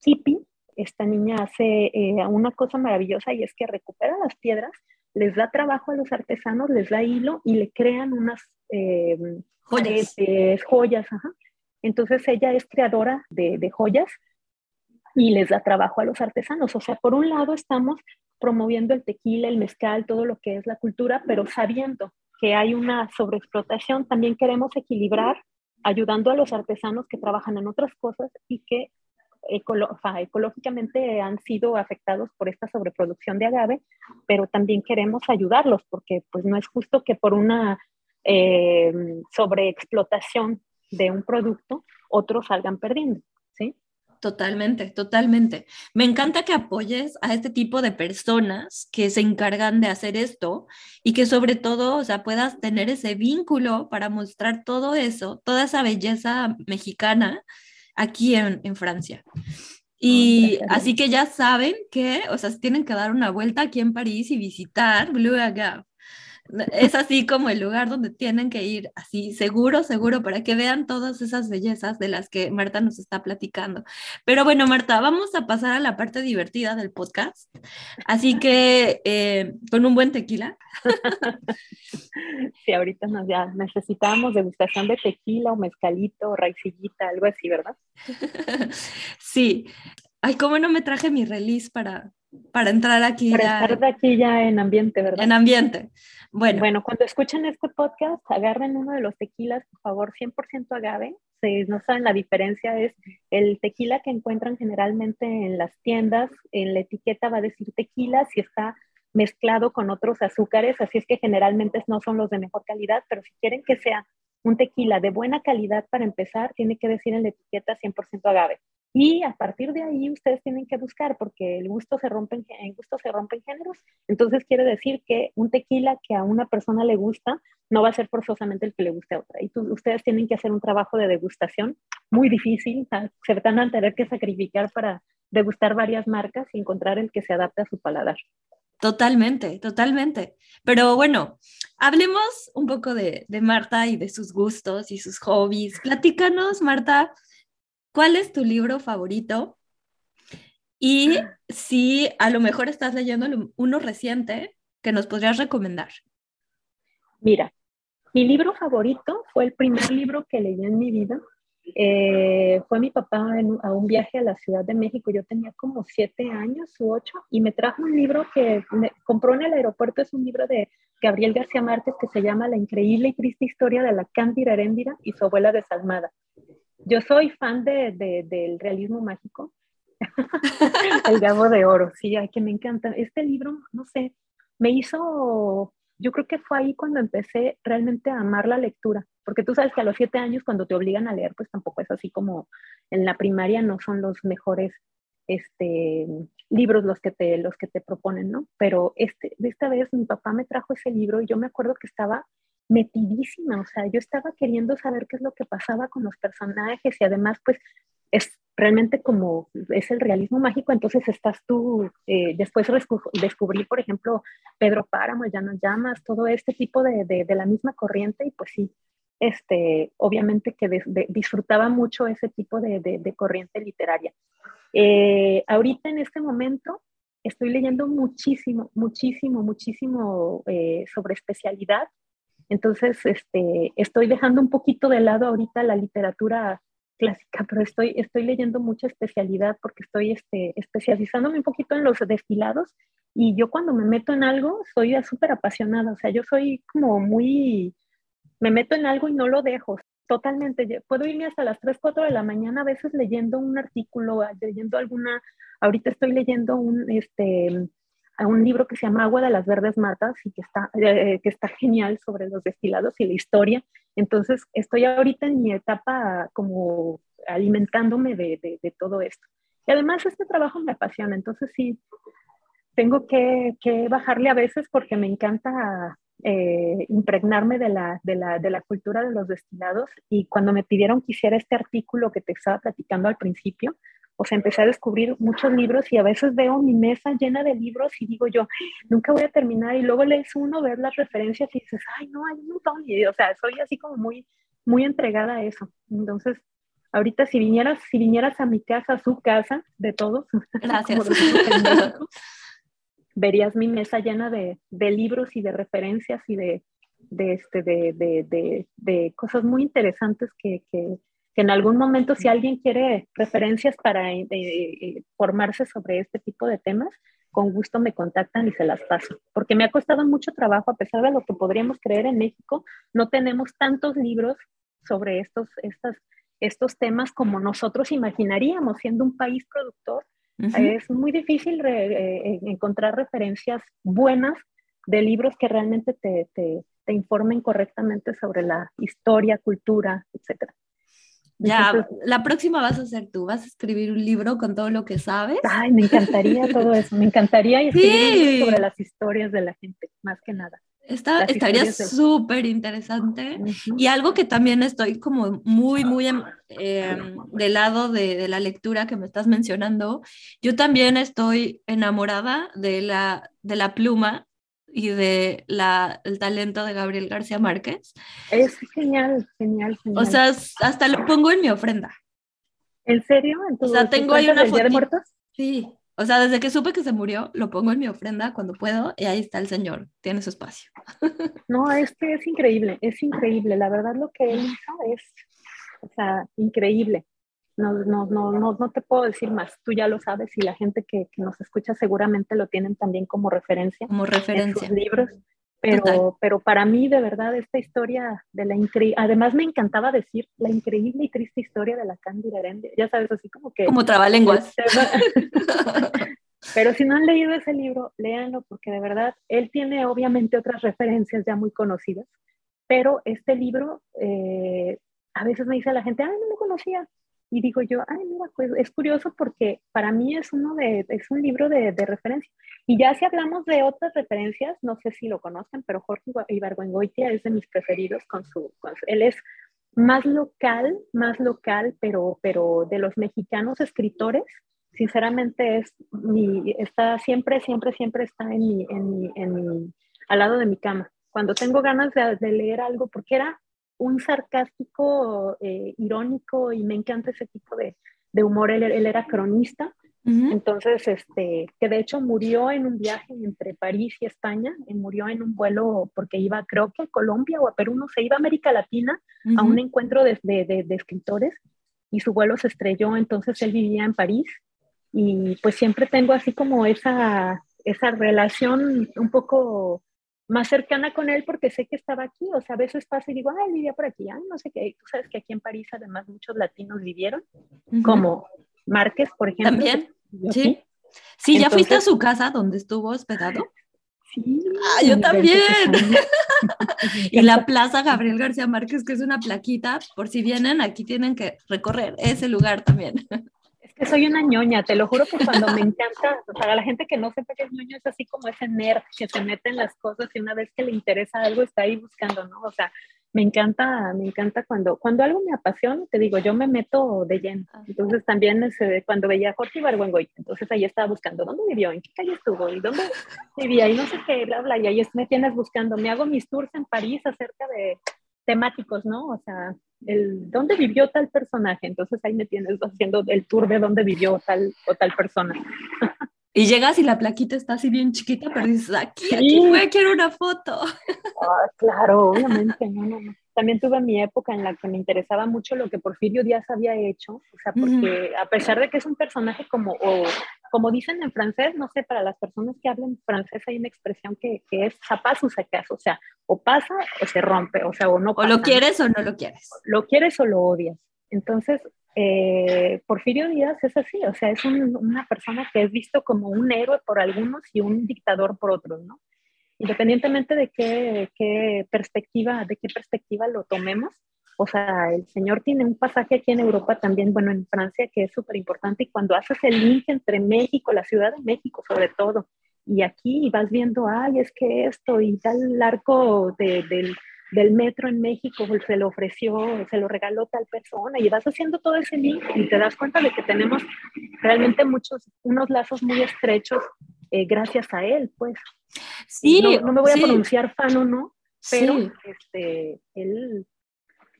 Kipi esta niña hace eh, una cosa maravillosa y es que recupera las piedras, les da trabajo a los artesanos, les da hilo y le crean unas eh, joyas. joyas Entonces ella es creadora de, de joyas y les da trabajo a los artesanos. O sea, por un lado estamos promoviendo el tequila, el mezcal, todo lo que es la cultura, pero sabiendo que hay una sobreexplotación, también queremos equilibrar ayudando a los artesanos que trabajan en otras cosas y que ecológicamente han sido afectados por esta sobreproducción de agave, pero también queremos ayudarlos porque pues no es justo que por una eh, sobreexplotación de un producto otros salgan perdiendo. Totalmente, totalmente. Me encanta que apoyes a este tipo de personas que se encargan de hacer esto y que sobre todo, o sea, puedas tener ese vínculo para mostrar todo eso, toda esa belleza mexicana aquí en, Francia. Y así que ya saben que, o sea, tienen que dar una vuelta aquí en París y visitar Blue Agave. Es así como el lugar donde tienen que ir, así seguro, seguro, para que vean todas esas bellezas de las que Marta nos está platicando. Pero bueno, Marta, vamos a pasar a la parte divertida del podcast. Así que eh, con un buen tequila. Sí, ahorita nos ya necesitamos degustación de tequila o mezcalito o raicillita, algo así, ¿verdad? Sí. Ay, ¿cómo no me traje mi release para, para entrar aquí? Para estar de aquí ya en ambiente, ¿verdad? En ambiente. Bueno. bueno, cuando escuchen este podcast, agarren uno de los tequilas, por favor, 100% agave. Si no saben la diferencia, es el tequila que encuentran generalmente en las tiendas. En la etiqueta va a decir tequila si está mezclado con otros azúcares, así es que generalmente no son los de mejor calidad, pero si quieren que sea un tequila de buena calidad para empezar, tiene que decir en la etiqueta 100% agave. Y a partir de ahí ustedes tienen que buscar, porque el gusto se rompe en, gusto se rompen géneros. Entonces quiere decir que un tequila que a una persona le gusta no va a ser forzosamente el que le guste a otra. Y ustedes tienen que hacer un trabajo de degustación muy difícil. Se van a tener que sacrificar para degustar varias marcas y encontrar el que se adapte a su paladar. Totalmente, totalmente. Pero bueno, hablemos un poco de, de Marta y de sus gustos y sus hobbies. Platícanos, Marta, ¿Cuál es tu libro favorito? Y si a lo mejor estás leyendo uno reciente que nos podrías recomendar. Mira, mi libro favorito fue el primer libro que leí en mi vida. Eh, fue mi papá a un viaje a la Ciudad de México. Yo tenía como siete años u ocho y me trajo un libro que me compró en el aeropuerto. Es un libro de Gabriel García Márquez que se llama La increíble y triste historia de la Cándida Heréndira y su abuela desalmada. Yo soy fan de, del realismo mágico. el Gabo de Oro, sí, ay, que me encanta. Este libro, no sé, me hizo yo creo que fue ahí cuando empecé realmente a amar la lectura, porque tú sabes que a los siete años cuando te obligan a leer, pues tampoco es así como en la primaria no son los mejores este, libros los que, te, los que te proponen, ¿no? Pero este, de esta vez mi papá me trajo ese libro y yo me acuerdo que estaba metidísima, o sea, yo estaba queriendo saber qué es lo que pasaba con los personajes y además pues es realmente como es el realismo mágico, entonces estás tú, eh, después descubrí, por ejemplo, Pedro Páramo, Ya no llamas, todo este tipo de, de, la misma corriente y pues sí, este, obviamente que disfrutaba mucho ese tipo de, de corriente literaria. Eh, ahorita en este momento estoy leyendo muchísimo, muchísimo, muchísimo eh, sobre especialidad. Entonces, este, estoy dejando un poquito de lado ahorita la literatura clásica, pero estoy, estoy leyendo mucha especialidad porque estoy este, especializándome un poquito en los destilados y yo cuando me meto en algo soy súper apasionada, o sea, yo soy como muy, me meto en algo y no lo dejo, Totalmente, puedo irme hasta las 3, 4 de la mañana a veces leyendo un artículo, leyendo alguna, ahorita estoy leyendo un, este, un libro que se llama Agua de las Verdes Matas y que está, eh, que está genial sobre los destilados y la historia. Entonces, estoy ahorita en mi etapa como alimentándome de, de, de todo esto. Y además este trabajo me apasiona, entonces sí, tengo que, que bajarle a veces porque me encanta eh, impregnarme de la, de, la, de la, cultura de los destilados y cuando me pidieron que hiciera este artículo que te estaba platicando al principio, o sea, empecé a descubrir muchos libros y a veces veo mi mesa llena de libros y digo yo, nunca voy a terminar y luego lees uno, ver las referencias y dices, ay, no, hay un montón. Y, o sea, soy así como muy, muy entregada a eso. Entonces, ahorita si vinieras, si vinieras a mi casa, a su casa, de todos, Gracias. verías mi mesa llena de, de libros y de referencias y de, de, este, de, de cosas muy interesantes que, que, que, en algún momento si alguien quiere referencias para eh, eh, formarse sobre este tipo de temas, con gusto me contactan y se las paso, porque me ha costado mucho trabajo, a pesar de lo que podríamos creer en México, no tenemos tantos libros sobre estos, estas, estos temas como nosotros imaginaríamos, siendo un país productor es muy difícil eh, encontrar referencias buenas de libros que realmente te, te, te, informen correctamente sobre la historia, cultura, etc. Ya, la próxima vas a ser tú, vas a escribir un libro con todo lo que sabes. Ay, me encantaría todo eso, me encantaría escribir sobre las historias de la gente, más que nada. Está, estaría súper interesante. Y algo que también estoy como muy, muy em, em, del lado de, de, la lectura que me estás mencionando, yo también estoy enamorada de la, de la pluma y de la, el talento de Gabriel García Márquez. Es genial, genial, genial. O sea, hasta lo pongo en mi ofrenda. ¿En serio? o sea, tengo ahí una foto. de muertos? Sí, o sea, desde que supe que se murió, lo pongo en mi ofrenda cuando puedo y ahí está el Señor, tiene su espacio. No, es que es increíble, es increíble. La verdad lo que él hizo es, o sea, increíble. No, no, no, no, no te puedo decir más, tú ya lo sabes y la gente que, que nos escucha seguramente lo tienen también como referencia. Como referencia. En sus libros. Pero, pero para mí, de verdad, esta historia de la increíble, además me encantaba decir la increíble y triste historia de la Cándida Herendia, ya sabes, así como que... Como trabalenguas. pero si no han leído ese libro, léanlo porque de verdad, él tiene obviamente otras referencias ya muy conocidas, pero este libro, eh, a veces me dice la gente, ay, no lo conocía, y digo yo, ay, mira, pues es curioso porque para mí es, uno de, es un libro de, de, referencia. Y ya si hablamos de otras referencias, no sé si lo conocen, pero Jorge Ibargüengoitia es de mis preferidos con su, él es más local, más local, pero, pero de los mexicanos escritores, sinceramente es está siempre, siempre, siempre está en mi, en mi, al lado de mi cama. Cuando tengo ganas de leer algo, porque era un sarcástico, eh, irónico, y me encanta ese tipo de, de humor. Él, él, era cronista, entonces, este, que de hecho murió en un viaje entre París y España, y murió en un vuelo porque iba, creo que a Colombia o a Perú, no sé, iba a América Latina a un encuentro de, de, de, escritores y su vuelo se estrelló, entonces él vivía en París y pues siempre tengo así como esa, esa relación un poco más cercana con él porque sé que estaba aquí, o sea, a veces pasa y digo, ay, vivía por aquí, ay, no sé qué, tú sabes que aquí en París además muchos latinos vivieron, como Márquez, por ejemplo. También, sí. Sí, ¿ya fuiste a su casa donde estuvo hospedado? Sí. Ah, yo también. y la Plaza Gabriel García Márquez, que es una plaquita, por si vienen, aquí tienen que recorrer ese lugar también. Que soy una ñoña, te lo juro que cuando me encanta, para la gente que no sepa qué es ñoño, es así como ese nerd que se mete en las cosas y una vez que le interesa algo está ahí buscando, ¿no? O sea, me encanta, me encanta cuando, cuando algo me apasiona, te digo, yo me meto de lleno. Ah. Entonces también ese, cuando veía a Jorge Ibargüengoy, entonces ahí estaba buscando dónde vivió, en qué calle estuvo y dónde vivía y no sé qué, bla, bla, y ahí me tienes buscando. Me hago mis tours en París acerca de temáticos, ¿no? O sea, el dónde vivió tal personaje, entonces ahí me tienes haciendo el tour de dónde vivió tal o tal persona. Y llegas y la plaquita está así bien chiquita, pero dices, aquí, aquí fue, quiero una foto. Ah, claro, obviamente, no, no, no. También tuve mi época en la que me interesaba mucho lo que Porfirio Díaz había hecho, o sea, porque a pesar de que es un personaje como, o, como dicen en francés, no sé, para las personas que hablan francés hay una expresión que, que es zapaz o sacas, o sea, o pasa o se rompe, o sea, o no O lo quieres o no lo quieres. Lo quieres o lo odias. Entonces, eh, Porfirio Díaz es así, o sea, es una persona que es visto como un héroe por algunos y un dictador por otros, ¿no? Independientemente de qué, perspectiva, de qué perspectiva lo tomemos, o sea, el señor tiene un pasaje aquí en Europa también, bueno, en Francia, que es súper importante, y cuando haces el link entre México, la Ciudad de México sobre todo, y aquí vas viendo, ay, es que esto, y tal arco del del metro en México pues, se lo ofreció, se lo regaló tal persona y vas haciendo todo ese link y te das cuenta de que tenemos realmente muchos, unos lazos muy estrechos eh, gracias a él, pues. Sí. No, me voy a pronunciar fan o no, pero este, él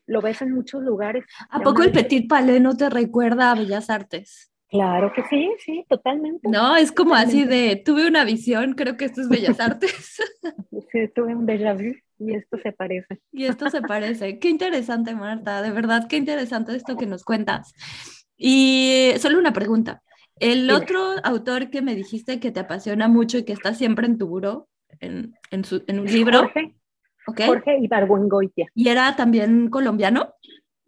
lo ves en muchos lugares. ¿A poco el Petit Palais no te recuerda a Bellas Artes? Claro que sí, sí, totalmente. No, es como así de, tuve una visión, creo que esto es Bellas Artes. sí, tuve un déjà vu. Y esto se parece. Y esto se parece. Qué interesante, Marta. De verdad, qué interesante esto que nos cuentas. Y solo una pregunta. El otro autor que me dijiste que te apasiona mucho y que está siempre en tu buró, en, en, su, en un libro. Jorge. Okay. Jorge Ibargüengoitia. ¿Y era también colombiano?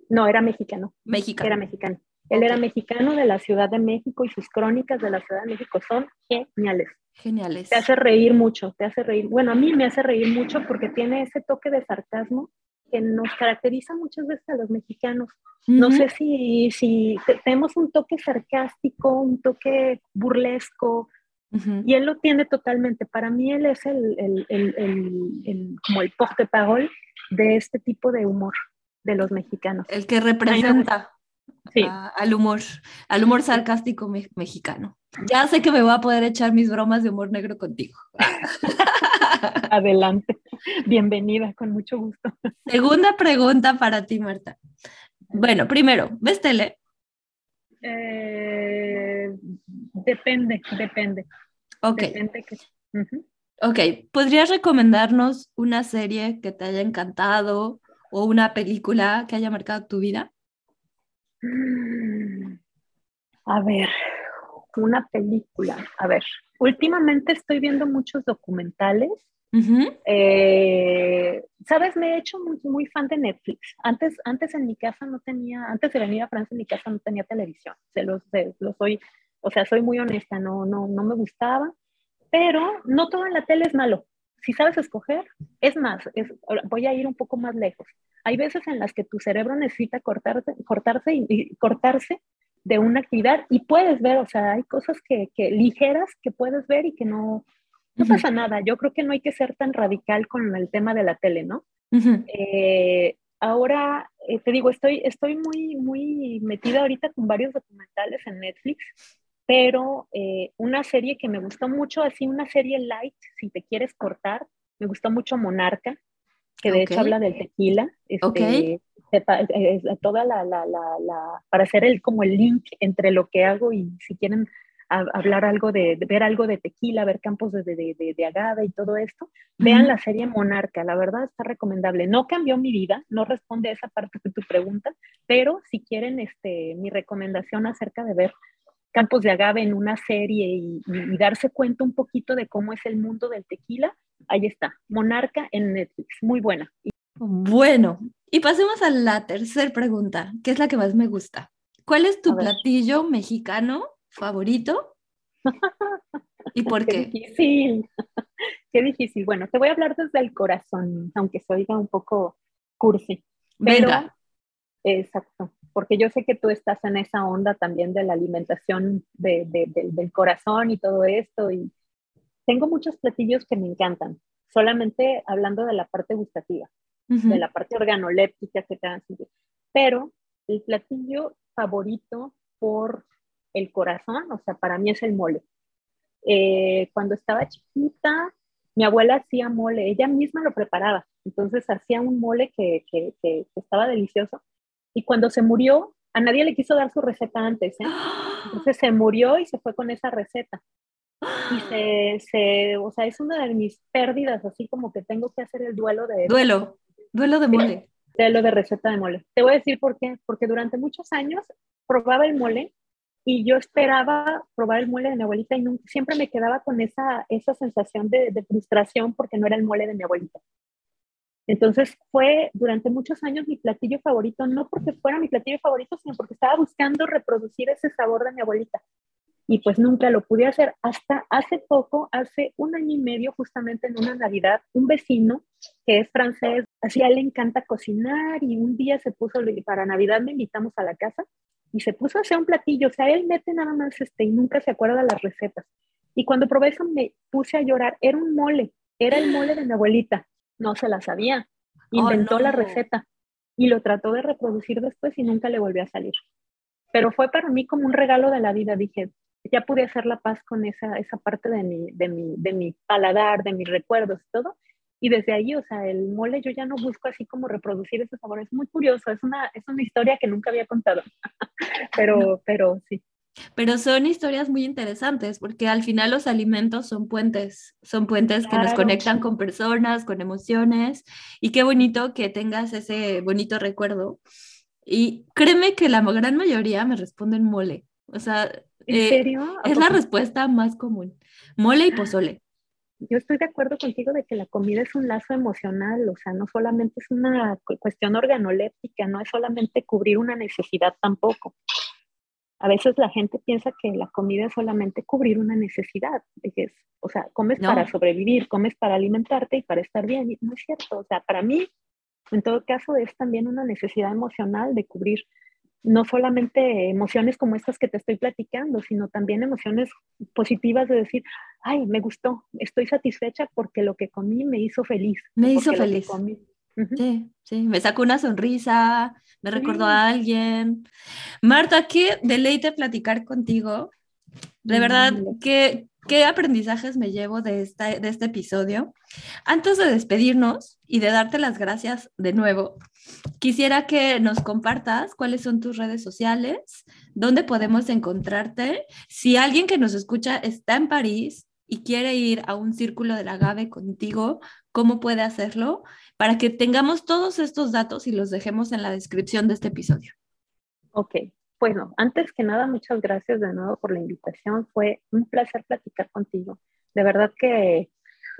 No, era mexicano. Mexicano. Era mexicano. Él era mexicano de la Ciudad de México y sus crónicas de la Ciudad de México son geniales. Geniales. Te hace reír mucho, te hace reír. Bueno, a mí me hace reír mucho porque tiene ese toque de sarcasmo que nos caracteriza muchas veces a los mexicanos. No sé si, si tenemos un toque sarcástico, un toque burlesco, y él lo tiene totalmente. Para mí él es el, el, el, como el porte-parole de este tipo de humor de los mexicanos. El que representa al humor, al humor sarcástico mexicano. Ya sé que me voy a poder echar mis bromas de humor negro contigo. Adelante. Bienvenida, con mucho gusto. Segunda pregunta para ti, Marta. Bueno, primero, ¿ves tele? Eh, depende, depende. Ok. Ok, ¿podrías recomendarnos una serie que te haya encantado o una película que haya marcado tu vida? A ver, una película. A ver, últimamente estoy viendo muchos documentales. Eh, Sabes, me he hecho muy, muy, fan de Netflix. Antes, antes en mi casa no tenía, antes de venir a Francia en mi casa no tenía televisión. Se los, lo soy, o sea, soy muy honesta, no, no, no me gustaba. Pero no todo en la tele es malo. Si sabes escoger, es más, voy a ir un poco más lejos. Hay veces en las que tu cerebro necesita cortarse, cortarse y cortarse de una actividad y puedes ver, o sea, hay cosas que, que ligeras que puedes ver y que no, no pasa nada. Yo creo que no hay que ser tan radical con el tema de la tele, ¿no? Eh, ahora, eh, te digo, estoy, estoy muy, muy metida ahorita con varios documentales en Netflix, pero eh, una serie que me gustó mucho, así una serie light, si te quieres cortar, me gustó mucho Monarca, que de hecho habla del tequila. Este, toda la, la, la, para hacer el, como el link entre lo que hago y si quieren hablar algo de, ver algo de tequila, ver campos de, de, de, agave y todo esto, vean la serie Monarca, la verdad está recomendable. No cambió mi vida, no responde a esa parte de tu pregunta, pero si quieren este, mi recomendación acerca de ver campos de agave en una serie y, y darse cuenta un poquito de cómo es el mundo del tequila, ahí está, Monarca en Netflix, muy buena. Bueno, y pasemos a la tercera pregunta, que es la que más me gusta. ¿Cuál es tu platillo mexicano favorito? ¿Y por qué? qué? difícil. qué difícil. Bueno, te voy a hablar desde el corazón, aunque se oiga un poco cursi. Pero, Venga. Exacto, porque yo sé que tú estás en esa onda también de la alimentación de, de, de, del corazón y todo esto. Y tengo muchos platillos que me encantan, solamente hablando de la parte gustativa, uh -huh. de la parte organoléptica que te sentir. Pero el platillo favorito por el corazón, o sea, para mí es el mole. Eh, cuando estaba chiquita, mi abuela hacía mole, ella misma lo preparaba, entonces hacía un mole que, que, que, que estaba delicioso. Y cuando se murió, a nadie le quiso dar su receta antes, ¿eh? entonces se murió y se fue con esa receta. Y se, se, o sea, es una de mis pérdidas, así como que tengo que hacer el duelo de... Duelo, duelo de mole. Duelo de receta de mole. Te voy a decir por qué, porque durante muchos años probaba el mole y yo esperaba probar el mole de mi abuelita y nunca, siempre me quedaba con esa, esa sensación de, de, frustración porque no era el mole de mi abuelita. Entonces fue durante muchos años mi platillo favorito, no porque fuera mi platillo favorito, sino porque estaba buscando reproducir ese sabor de mi abuelita. Y pues nunca lo pude hacer. Hasta hace poco, hace un año y medio, justamente en una Navidad, un vecino que es francés, así a él le encanta cocinar y un día se puso, para Navidad me invitamos a la casa y se puso a hacer un platillo, o sea, él mete nada más este y nunca se acuerda las recetas. Y cuando probé eso me puse a llorar, era un mole, era el mole de mi abuelita, no se la sabía, inventó oh, no. la receta y lo trató de reproducir después y nunca le volvió a salir. Pero fue para mí como un regalo de la vida, dije, ya pude hacer la paz con esa, esa parte de mi, de, mi, de mi paladar, de mis recuerdos y todo. Y desde ahí, o sea, el mole yo ya no busco así como reproducir ese sabor. Es muy curioso, es una, es una historia que nunca había contado. pero, pero sí. Pero son historias muy interesantes porque al final los alimentos son puentes, son puentes claro. que nos conectan con personas, con emociones y qué bonito que tengas ese bonito recuerdo. Y créeme que la gran mayoría me responden mole. O sea, ¿En eh, serio? es la respuesta más común. Mole y pozole. Yo estoy de acuerdo contigo de que la comida es un lazo emocional, o sea, no solamente es una cuestión organoléptica, no es solamente cubrir una necesidad tampoco. A veces la gente piensa que la comida es solamente cubrir una necesidad, es, o sea, comes no. para sobrevivir, comes para alimentarte y para estar bien, no es cierto, o sea, para mí, en todo caso, es también una necesidad emocional de cubrir no solamente emociones como estas que te estoy platicando, sino también emociones positivas de decir, ay, me gustó, estoy satisfecha porque lo que comí me hizo feliz. Me hizo feliz. -huh. Sí, sí, me sacó una sonrisa, me recordó a alguien. Marta, qué deleite platicar contigo. De verdad, qué, qué aprendizajes me llevo de, esta, de este episodio. Antes de despedirnos y de darte las gracias de nuevo, quisiera que nos compartas cuáles son tus redes sociales, dónde podemos encontrarte. Si alguien que nos escucha está en París y quiere ir a un círculo del agave contigo, ¿cómo puede hacerlo? Para que tengamos todos estos datos y los dejemos en la descripción de este episodio. Ok, bueno, antes que nada, muchas gracias de nuevo por la invitación. Fue un placer platicar contigo. De verdad que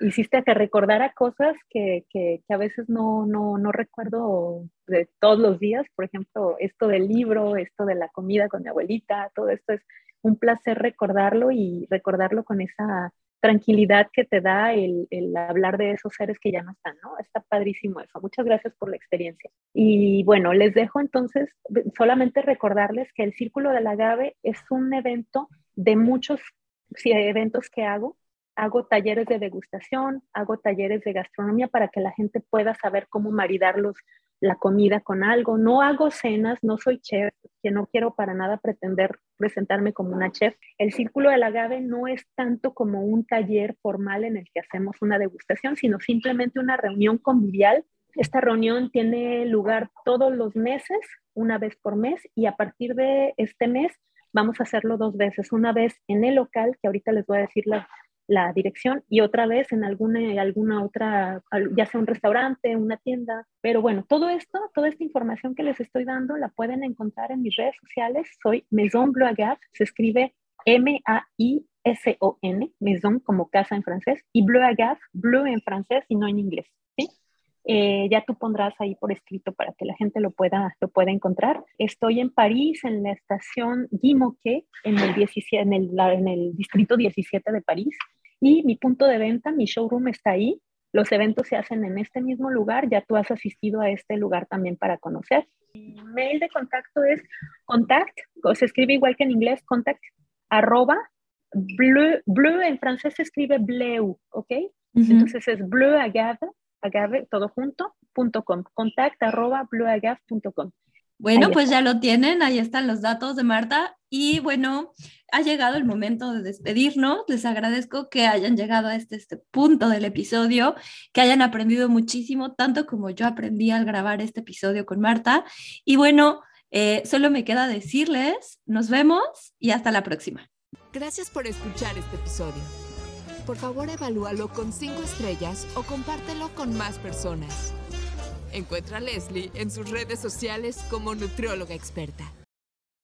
hiciste que recordara cosas que, que, que, a veces no, no, no recuerdo de todos los días. Por ejemplo, esto del libro, esto de la comida con mi abuelita, todo esto es un placer recordarlo y recordarlo con esa tranquilidad que te da el, el, hablar de esos seres que ya no están, ¿no? Está padrísimo eso. Muchas gracias por la experiencia. Y bueno, les dejo entonces solamente recordarles que el Círculo del Agave es un evento de muchos sí, eventos que hago. Hago talleres de degustación, hago talleres de gastronomía para que la gente pueda saber cómo maridar los, la comida con algo. No hago cenas, no soy chef, que no quiero para nada pretender presentarme como una chef. El Círculo del Agave no es tanto como un taller formal en el que hacemos una degustación, sino simplemente una reunión convivial. Esta reunión tiene lugar todos los meses, una vez por mes, y a partir de este mes vamos a hacerlo dos veces, una vez en el local, que ahorita les voy a decir la, la dirección y otra vez en alguna, alguna otra, ya sea un restaurante, una tienda. Pero bueno, todo esto, toda esta información que les estoy dando la pueden encontrar en mis redes sociales. Soy Maison Bleu Agave, se escribe M-A-I-S-O-N, Maison como casa en francés, y Bleu Agave, Bleu en francés y no en inglés. ¿sí? Eh, ya tú pondrás ahí por escrito para que la gente lo pueda, lo pueda encontrar. Estoy en París, en la estación Guimoquet, en el, 17, en, el, en el distrito 17 de París. Y mi punto de venta, mi showroom está ahí. Los eventos se hacen en este mismo lugar. Ya tú has asistido a este lugar también para conocer. Mi mail de contacto es contact, se escribe igual que en inglés, contact, arroba, bleu, bleu en francés se escribe bleu, ¿ok? Entonces es bleu agave, agave, todo junto, punto com, contact arroba bleuagave.com. Bueno, pues ya lo tienen, ahí están los datos de Marta. Y bueno, ha llegado el momento de despedirnos. Les agradezco que hayan llegado a este, este punto del episodio, que hayan aprendido muchísimo, tanto como yo aprendí al grabar este episodio con Marta. Y bueno, eh, solo me queda decirles, nos vemos y hasta la próxima. Gracias por escuchar este episodio. Por favor, evalúalo con cinco estrellas o compártelo con más personas. Encuentra a Leslie en sus redes sociales como nutrióloga experta.